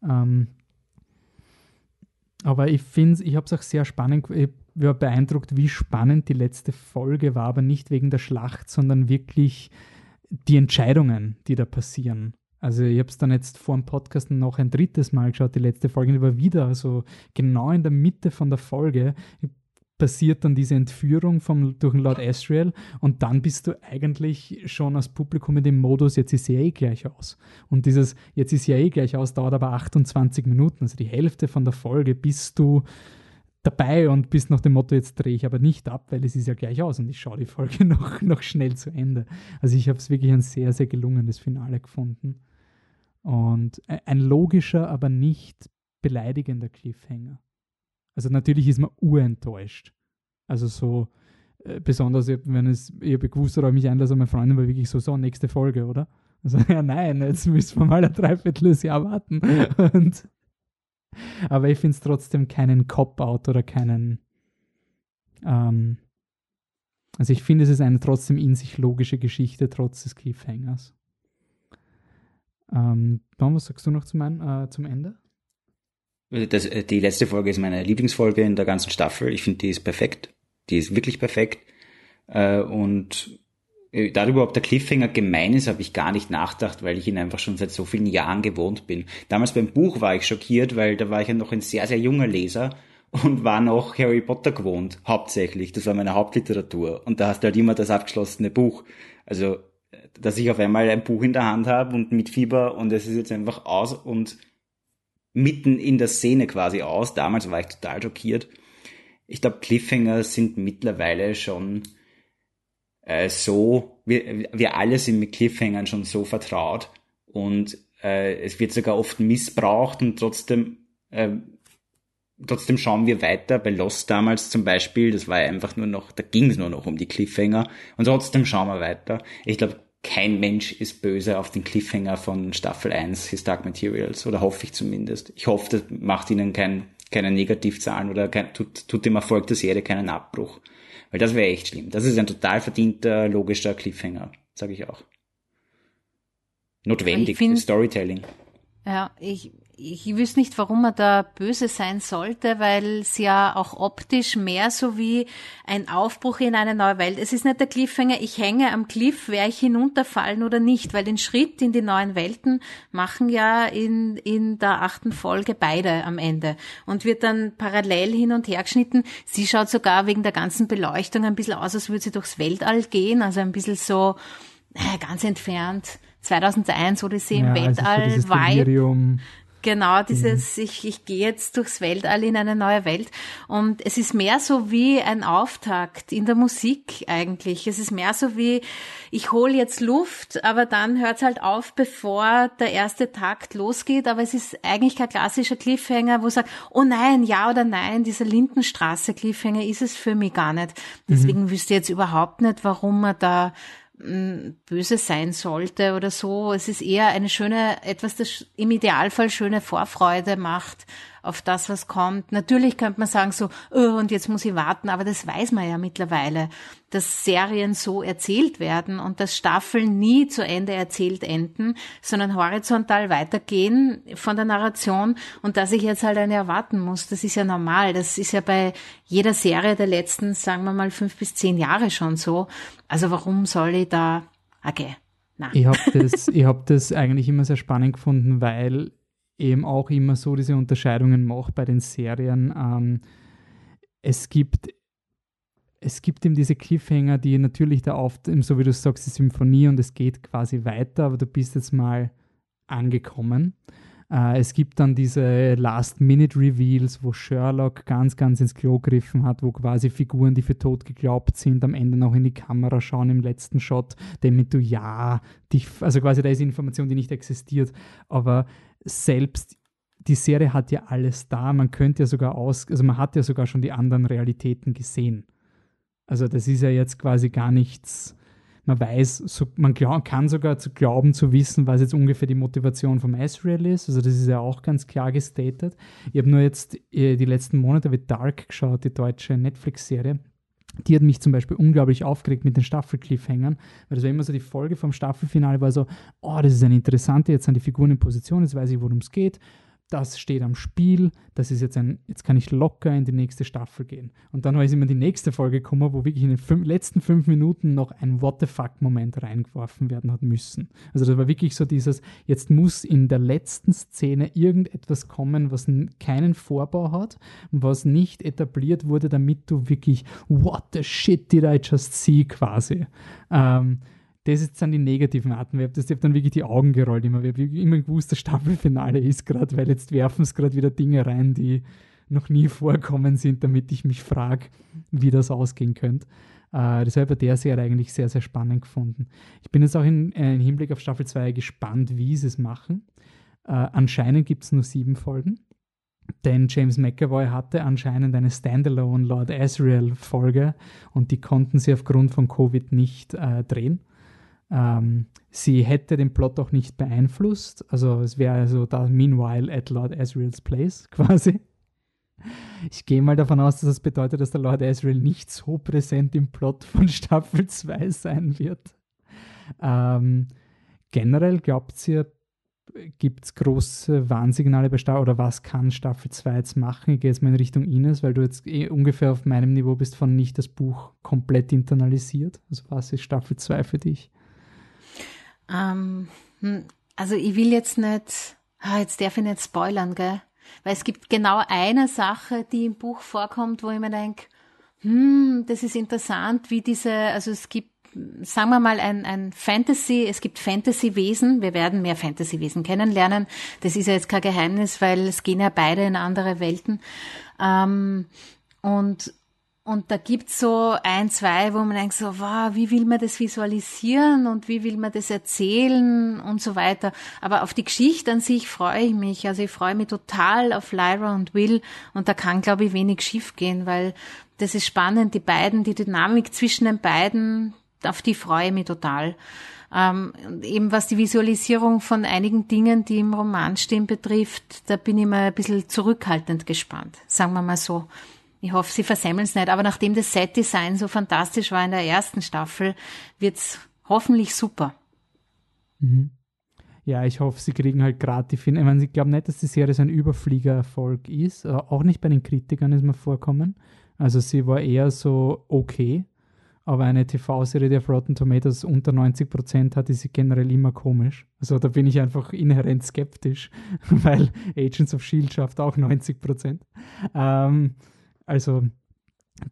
Ähm, aber ich finde ich habe es auch sehr spannend, ich war beeindruckt, wie spannend die letzte Folge war, aber nicht wegen der Schlacht, sondern wirklich die Entscheidungen, die da passieren. Also ich habe es dann jetzt vor dem Podcast noch ein drittes Mal geschaut, die letzte Folge, die war wieder so genau in der Mitte von der Folge passiert dann diese Entführung vom, durch den Lord Asriel und dann bist du eigentlich schon als Publikum in dem Modus, jetzt ist ja eh gleich aus. Und dieses jetzt ist ja eh gleich aus dauert aber 28 Minuten, also die Hälfte von der Folge bist du dabei und bist nach dem Motto, jetzt drehe ich aber nicht ab, weil es ist ja gleich aus und ich schaue die Folge noch, noch schnell zu Ende. Also ich habe es wirklich ein sehr, sehr gelungenes Finale gefunden. Und ein logischer, aber nicht beleidigender Cliffhanger. Also natürlich ist man urenttäuscht. Also so, äh, besonders wenn es, habe gewusst oder mich einlasse, meine Freundin war wirklich so, so, nächste Folge, oder? Also, ja, nein, jetzt müssen wir mal ein Dreivierteljahr warten. Und, aber ich finde es trotzdem keinen Cop-Out oder keinen, ähm, also ich finde, es ist eine trotzdem in sich logische Geschichte, trotz des Cliffhangers. Ähm, was sagst du noch zum, äh, zum Ende? Das, äh, die letzte Folge ist meine Lieblingsfolge in der ganzen Staffel. Ich finde, die ist perfekt. Die ist wirklich perfekt. Äh, und darüber, ob der Cliffhanger gemein ist, habe ich gar nicht nachgedacht, weil ich ihn einfach schon seit so vielen Jahren gewohnt bin. Damals beim Buch war ich schockiert, weil da war ich ja noch ein sehr, sehr junger Leser und war noch Harry Potter gewohnt, hauptsächlich. Das war meine Hauptliteratur. Und da hast du halt immer das abgeschlossene Buch. Also, dass ich auf einmal ein Buch in der Hand habe und mit Fieber und es ist jetzt einfach aus und mitten in der Szene quasi aus. Damals war ich total schockiert. Ich glaube, Cliffhanger sind mittlerweile schon äh, so, wir, wir alle sind mit Cliffhangern schon so vertraut und äh, es wird sogar oft missbraucht und trotzdem, äh, trotzdem schauen wir weiter. Bei Lost damals zum Beispiel, das war einfach nur noch, da ging es nur noch um die Cliffhanger und trotzdem schauen wir weiter. Ich glaube, kein Mensch ist böse auf den Cliffhanger von Staffel 1 His Dark Materials, oder hoffe ich zumindest. Ich hoffe, das macht ihnen kein, keine Negativzahlen oder kein, tut, tut dem Erfolg der Serie keinen Abbruch. Weil das wäre echt schlimm. Das ist ein total verdienter, logischer Cliffhanger, sage ich auch. Notwendig, find, Storytelling. Ja, ich, ich wüsste nicht, warum man da böse sein sollte, weil es ja auch optisch mehr so wie ein Aufbruch in eine neue Welt. Es ist nicht der Cliffhanger, ich hänge am Cliff, werde ich hinunterfallen oder nicht, weil den Schritt in die neuen Welten machen ja in, in der achten Folge beide am Ende und wird dann parallel hin und her geschnitten. Sie schaut sogar wegen der ganzen Beleuchtung ein bisschen aus, als würde sie durchs Weltall gehen, also ein bisschen so äh, ganz entfernt. 2001 Odyssee im ja, also Weltall, also Vibe. Genau, dieses, mhm. ich, ich gehe jetzt durchs Weltall in eine neue Welt. Und es ist mehr so wie ein Auftakt in der Musik eigentlich. Es ist mehr so wie, ich hole jetzt Luft, aber dann hört es halt auf, bevor der erste Takt losgeht. Aber es ist eigentlich kein klassischer Cliffhanger, wo sagt, oh nein, ja oder nein, dieser Lindenstraße-Cliffhanger ist es für mich gar nicht. Deswegen mhm. wüsste ich jetzt überhaupt nicht, warum man da böse sein sollte oder so. Es ist eher eine schöne, etwas, das im Idealfall schöne Vorfreude macht auf das, was kommt. Natürlich könnte man sagen so, oh, und jetzt muss ich warten, aber das weiß man ja mittlerweile, dass Serien so erzählt werden und dass Staffeln nie zu Ende erzählt enden, sondern horizontal weitergehen von der Narration und dass ich jetzt halt eine erwarten muss, das ist ja normal. Das ist ja bei jeder Serie der letzten, sagen wir mal, fünf bis zehn Jahre schon so. Also warum soll ich da, okay. Nein. Ich habe das, hab das eigentlich immer sehr spannend gefunden, weil eben auch immer so diese Unterscheidungen macht bei den Serien. Ähm, es gibt es gibt eben diese Cliffhanger, die natürlich da oft, so wie du sagst, die Symphonie und es geht quasi weiter, aber du bist jetzt mal angekommen. Äh, es gibt dann diese Last-Minute-Reveals, wo Sherlock ganz, ganz ins Klo griffen hat, wo quasi Figuren, die für tot geglaubt sind, am Ende noch in die Kamera schauen im letzten Shot, damit du ja, dich, also quasi da ist Information, die nicht existiert, aber selbst die Serie hat ja alles da. Man könnte ja sogar aus, also man hat ja sogar schon die anderen Realitäten gesehen. Also das ist ja jetzt quasi gar nichts. Man weiß, so, man glaub, kann sogar zu glauben zu wissen, was jetzt ungefähr die Motivation vom Ezreal ist. Also das ist ja auch ganz klar gestated. Ich habe nur jetzt äh, die letzten Monate mit Dark geschaut, die deutsche Netflix-Serie. Die hat mich zum Beispiel unglaublich aufgeregt mit den Staffel-Cliffhängern, weil das war immer so die Folge vom Staffelfinale, war so, oh, das ist eine interessante, jetzt sind die Figuren in Position, jetzt weiß ich, worum es geht das steht am Spiel, das ist jetzt ein, jetzt kann ich locker in die nächste Staffel gehen. Und dann ist immer die nächste Folge gekommen, wo wirklich in den fünf, letzten fünf Minuten noch ein What the fuck-Moment reingeworfen werden hat müssen. Also das war wirklich so dieses, jetzt muss in der letzten Szene irgendetwas kommen, was keinen Vorbau hat, was nicht etabliert wurde, damit du wirklich What the shit did I just see quasi. Ähm, das ist dann die negativen Arten. Ich habe dann wirklich die Augen gerollt. Immer. Ich habe immer gewusst, das Staffelfinale ist gerade, weil jetzt werfen es gerade wieder Dinge rein, die noch nie vorkommen sind, damit ich mich frage, wie das ausgehen könnte. Äh, deshalb hat der Serie eigentlich sehr, sehr spannend gefunden. Ich bin jetzt auch in, äh, im Hinblick auf Staffel 2 gespannt, wie sie es machen. Äh, anscheinend gibt es nur sieben Folgen. Denn James McAvoy hatte anscheinend eine Standalone Lord Asriel Folge und die konnten sie aufgrund von Covid nicht äh, drehen. Ähm, sie hätte den Plot auch nicht beeinflusst. Also es wäre also da Meanwhile at Lord Asriel's Place quasi. Ich gehe mal davon aus, dass das bedeutet, dass der Lord Asriel nicht so präsent im Plot von Staffel 2 sein wird. Ähm, generell glaubt ihr, gibt es große Warnsignale bei Staffel oder was kann Staffel 2 jetzt machen? Ich gehe jetzt mal in Richtung Ines, weil du jetzt eh ungefähr auf meinem Niveau bist von nicht das Buch komplett internalisiert. Also was ist Staffel 2 für dich? Ähm, hm, also ich will jetzt nicht, ah, jetzt darf ich nicht spoilern, gell? Weil es gibt genau eine Sache, die im Buch vorkommt, wo ich mir denke, hm, das ist interessant, wie diese, also es gibt, sagen wir mal, ein, ein Fantasy, es gibt Fantasy-Wesen, wir werden mehr Fantasy-Wesen kennenlernen. Das ist ja jetzt kein Geheimnis, weil es gehen ja beide in andere Welten. Ähm, und und da gibt's so ein, zwei, wo man denkt so, wow, wie will man das visualisieren und wie will man das erzählen und so weiter. Aber auf die Geschichte an sich freue ich mich. Also ich freue mich total auf Lyra und Will und da kann, glaube ich, wenig schief gehen, weil das ist spannend. Die beiden, die Dynamik zwischen den beiden, auf die freue ich mich total. Ähm, eben was die Visualisierung von einigen Dingen, die im Roman stehen, betrifft, da bin ich mal ein bisschen zurückhaltend gespannt, sagen wir mal so. Ich hoffe, sie versemmeln es nicht. Aber nachdem das Set-Design so fantastisch war in der ersten Staffel, wird's hoffentlich super. Mhm. Ja, ich hoffe, sie kriegen halt gerade die Fin. Ich meine, ich glaube nicht, dass die Serie so ein Überfliegererfolg ist. Äh, auch nicht bei den Kritikern ist mir vorkommen. Also sie war eher so okay. Aber eine TV-Serie, die auf Rotten Tomatoes unter 90 Prozent hat, ist generell immer komisch. Also da bin ich einfach inhärent skeptisch, weil Agents of Shield schafft auch 90 Prozent. Ähm, also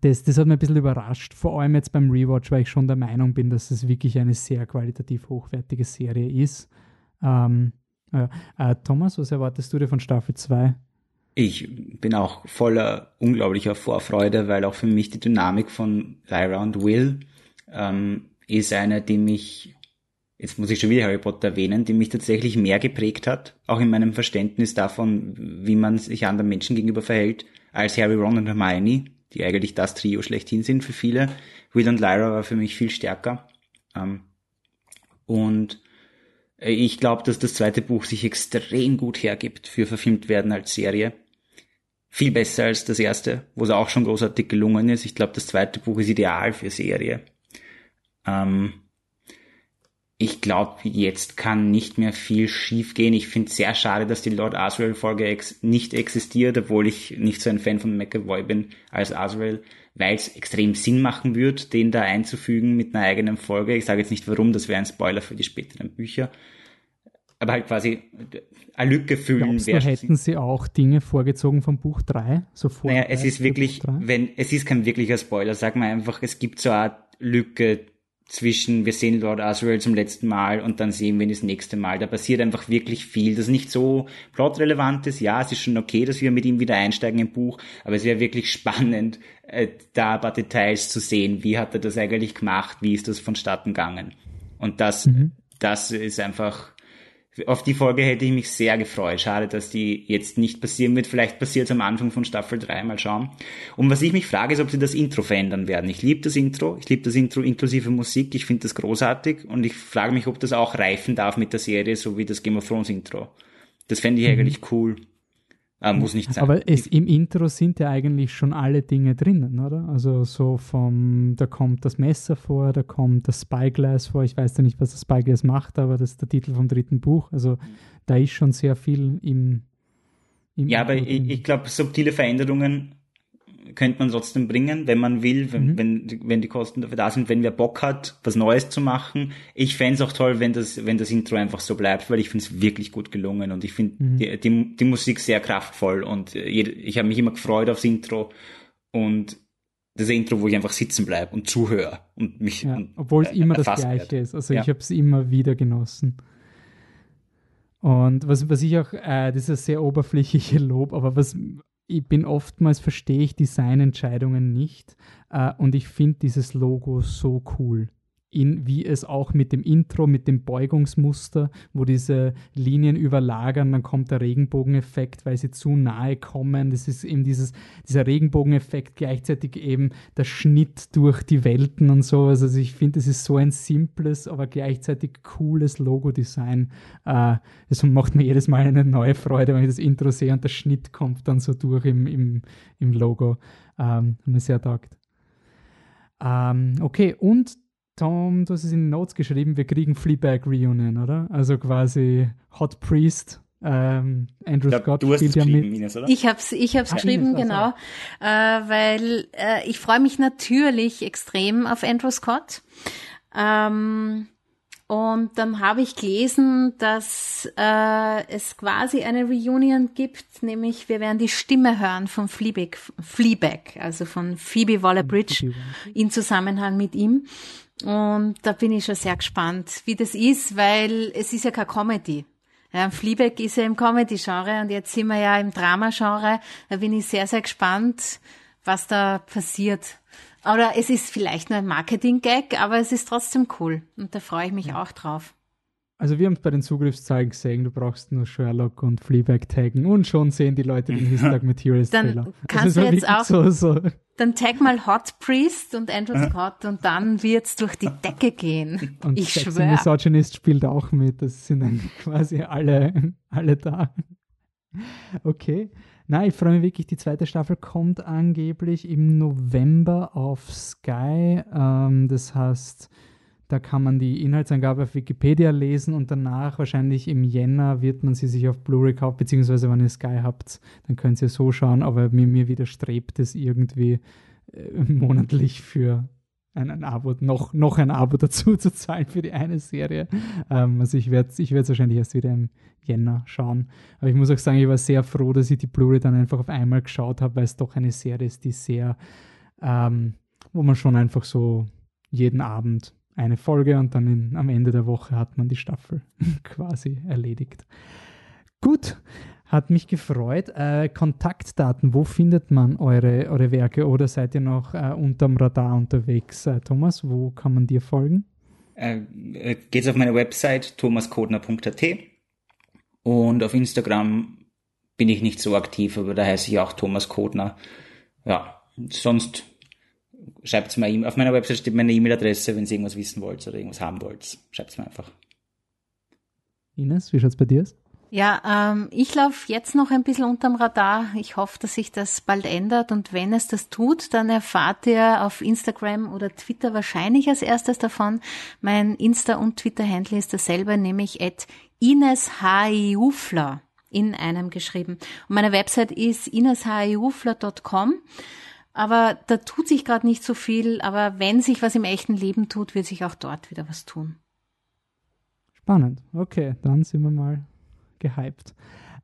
das, das hat mich ein bisschen überrascht, vor allem jetzt beim Rewatch, weil ich schon der Meinung bin, dass es wirklich eine sehr qualitativ hochwertige Serie ist. Ähm, äh, äh, Thomas, was erwartest du dir von Staffel 2? Ich bin auch voller unglaublicher Vorfreude, weil auch für mich die Dynamik von Lyra und Will ähm, ist eine, die mich, jetzt muss ich schon wieder Harry Potter erwähnen, die mich tatsächlich mehr geprägt hat, auch in meinem Verständnis davon, wie man sich anderen Menschen gegenüber verhält, als Harry, Ron und Hermione, die eigentlich das Trio schlechthin sind für viele. Will und Lyra war für mich viel stärker. Ähm, und äh, ich glaube, dass das zweite Buch sich extrem gut hergibt für verfilmt werden als Serie. Viel besser als das erste, wo es auch schon großartig gelungen ist. Ich glaube, das zweite Buch ist ideal für Serie. Ähm, ich glaube, jetzt kann nicht mehr viel schief gehen. Ich finde es sehr schade, dass die Lord Asriel-Folge ex nicht existiert, obwohl ich nicht so ein Fan von McAvoy bin als Asriel, weil es extrem Sinn machen wird, den da einzufügen mit einer eigenen Folge. Ich sage jetzt nicht warum, das wäre ein Spoiler für die späteren Bücher. Aber halt quasi eine Lücke füllen. Glaubst du, hätten sie auch Dinge vorgezogen vom Buch 3? So vor naja, es ist wirklich, wenn, es ist kein wirklicher Spoiler. Sag mal einfach, es gibt so eine Lücke zwischen, wir sehen Lord Asriel zum letzten Mal und dann sehen wir ihn das nächste Mal. Da passiert einfach wirklich viel, das nicht so plotrelevant ist. Ja, es ist schon okay, dass wir mit ihm wieder einsteigen im Buch, aber es wäre wirklich spannend, äh, da ein paar Details zu sehen. Wie hat er das eigentlich gemacht? Wie ist das vonstatten gegangen? Und das, mhm. das ist einfach, auf die Folge hätte ich mich sehr gefreut. Schade, dass die jetzt nicht passieren wird. Vielleicht passiert es am Anfang von Staffel 3, mal schauen. Und was ich mich frage, ist, ob sie das Intro verändern werden. Ich liebe das Intro, ich liebe das Intro inklusive Musik, ich finde das großartig und ich frage mich, ob das auch reifen darf mit der Serie, so wie das Game of Thrones Intro. Das fände ich mhm. eigentlich cool. Äh, muss nicht sein. Aber es, im Intro sind ja eigentlich schon alle Dinge drinnen, oder? Also so vom, da kommt das Messer vor, da kommt das Spyglass vor. Ich weiß ja nicht, was das Spyglass macht, aber das ist der Titel vom dritten Buch. Also da ist schon sehr viel im, im Ja, Intro aber ich, ich glaube, subtile Veränderungen könnte man trotzdem bringen, wenn man will, wenn, mhm. wenn, wenn die Kosten dafür da sind, wenn wer Bock hat, was Neues zu machen. Ich fände es auch toll, wenn das, wenn das Intro einfach so bleibt, weil ich finde es wirklich gut gelungen und ich finde mhm. die, die, die, Musik sehr kraftvoll und ich habe mich immer gefreut aufs Intro und das Intro, wo ich einfach sitzen bleibe und zuhöre und mich. Ja, obwohl es immer das Gleiche wird. ist. Also ja. ich habe es immer wieder genossen. Und was, was ich auch, äh, das ist ein sehr oberflächliche Lob, aber was ich bin oftmals, verstehe ich Designentscheidungen nicht äh, und ich finde dieses Logo so cool in, wie es auch mit dem Intro, mit dem Beugungsmuster, wo diese Linien überlagern, dann kommt der Regenbogeneffekt, weil sie zu nahe kommen. Das ist eben dieses, dieser Regenbogeneffekt, gleichzeitig eben der Schnitt durch die Welten und so. Also ich finde, es ist so ein simples, aber gleichzeitig cooles Logo-Design. Äh, das macht mir jedes Mal eine neue Freude, wenn ich das Intro sehe und der Schnitt kommt dann so durch im, im, im Logo. Ähm, hat mir sehr taugt. Ähm, okay, und Tom, du hast es in den Notes geschrieben, wir kriegen Fleabag Reunion, oder? Also quasi Hot Priest. Ähm, Andrew glaub, Scott du spielt ja mit. Ines, oder? Ich habe es ich hab's ah, geschrieben, Ines, genau. Äh, weil äh, ich freue mich natürlich extrem auf Andrew Scott. Ähm, und dann habe ich gelesen, dass äh, es quasi eine Reunion gibt, nämlich wir werden die Stimme hören von Fleabag, Fleabag also von Phoebe Waller-Bridge in Zusammenhang mit ihm. Und da bin ich schon sehr gespannt, wie das ist, weil es ist ja keine Comedy. Ja, Fleabag ist ja im Comedy-Genre und jetzt sind wir ja im Drama-Genre. Da bin ich sehr, sehr gespannt, was da passiert. Oder es ist vielleicht nur ein Marketing-Gag, aber es ist trotzdem cool. Und da freue ich mich ja. auch drauf. Also wir haben es bei den Zugriffszeigen gesehen, du brauchst nur Sherlock und Fleabag taggen und schon sehen die Leute den Histag Materials Trailer. Dann kannst du jetzt auch, so, so. dann tag mal Hot Priest und Andrew Scott und dann wird's durch die Decke gehen. Und ich schwöre. Misogynist spielt auch mit, das sind dann quasi alle, alle da. Okay. Na, ich freue mich wirklich, die zweite Staffel kommt angeblich im November auf Sky. Ähm, das heißt, da kann man die Inhaltsangabe auf Wikipedia lesen und danach wahrscheinlich im Jänner wird man sie sich auf Blu-ray kaufen, beziehungsweise wenn ihr Sky habt, dann könnt ihr so schauen, aber mir, mir widerstrebt es irgendwie äh, monatlich für ein, ein, Abo, noch, noch ein Abo dazu zu zahlen für die eine Serie. Ähm, also ich werde es ich wahrscheinlich erst wieder im Jänner schauen. Aber ich muss auch sagen, ich war sehr froh, dass ich die Blu-ray dann einfach auf einmal geschaut habe, weil es doch eine Serie ist, die sehr, ähm, wo man schon einfach so jeden Abend eine Folge und dann in, am Ende der Woche hat man die Staffel quasi erledigt. Gut, hat mich gefreut. Äh, Kontaktdaten, wo findet man eure, eure Werke oder seid ihr noch äh, unterm Radar unterwegs? Äh, Thomas, wo kann man dir folgen? Äh, äh geht's auf meine Website thomaskodner.at und auf Instagram bin ich nicht so aktiv, aber da heiße ich auch Thomas Kodner. Ja, sonst schreibt mir e Auf meiner Website steht meine E-Mail-Adresse, wenn ihr irgendwas wissen wollt oder irgendwas haben wollt. Schreibt es mir einfach. Ines, wie schaut es bei dir aus? Ja, ähm, ich laufe jetzt noch ein bisschen unterm Radar. Ich hoffe, dass sich das bald ändert und wenn es das tut, dann erfahrt ihr auf Instagram oder Twitter wahrscheinlich als erstes davon. Mein Insta- und Twitter-Handle ist dasselbe, nämlich at Ines Haiufler in einem geschrieben. Und meine Website ist ineshaiufler.com. Aber da tut sich gerade nicht so viel, aber wenn sich was im echten Leben tut, wird sich auch dort wieder was tun. Spannend. Okay, dann sind wir mal gehypt.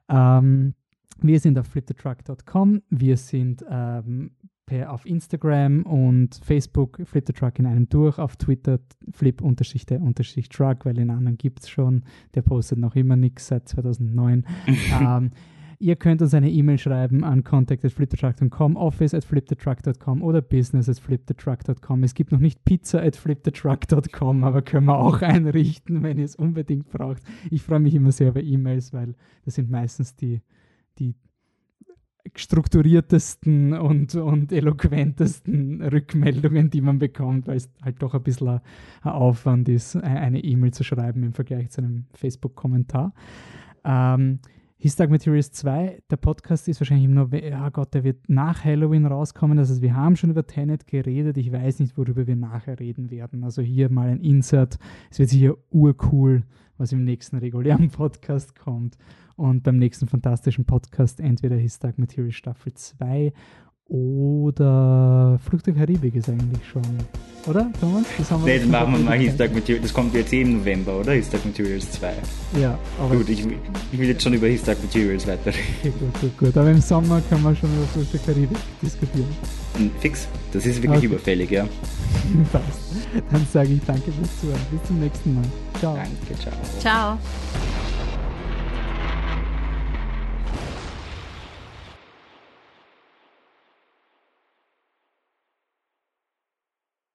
Ähm, wir sind auf fliptetruck.com, wir sind ähm, per, auf Instagram und Facebook Flip the Truck in einem durch, auf Twitter flip unterstrich der unterstrich Truck, weil den anderen gibt es schon, der postet noch immer nichts seit 2009. ähm, Ihr könnt uns eine E-Mail schreiben an contact@flipthetruck.com, office at flipthetruck.com oder business at flipthetruck.com. Es gibt noch nicht pizza at flipthetruck.com, aber können wir auch einrichten, wenn ihr es unbedingt braucht. Ich freue mich immer sehr über E-Mails, weil das sind meistens die, die strukturiertesten und, und eloquentesten Rückmeldungen, die man bekommt, weil es halt doch ein bisschen ein, Aufwand ist, eine E-Mail zu schreiben im Vergleich zu einem Facebook-Kommentar. Ähm, His Dark Materials 2, der Podcast ist wahrscheinlich im November, ja Gott, der wird nach Halloween rauskommen. Das heißt, wir haben schon über Tenet geredet. Ich weiß nicht, worüber wir nachher reden werden. Also hier mal ein Insert. Es wird sicher urcool, was im nächsten regulären Podcast kommt. Und beim nächsten fantastischen Podcast entweder His Dark Materials Staffel 2 oder Flug der Karibik ist eigentlich schon, oder Thomas? Das haben wir nee, dann machen wir mal His Dark Materials, das kommt jetzt eh im November, oder? His Dark Materials 2. Ja, aber... Gut, ich, ich will jetzt schon über His Dark Materials weiterreden. Okay, gut, gut, gut. Aber im Sommer kann man schon über Flug der Karibik diskutieren. Hm, fix, das ist wirklich okay. überfällig, ja. Passt. Dann sage ich danke fürs Zuhören. Bis zum nächsten Mal. Ciao. Danke, ciao. Ciao.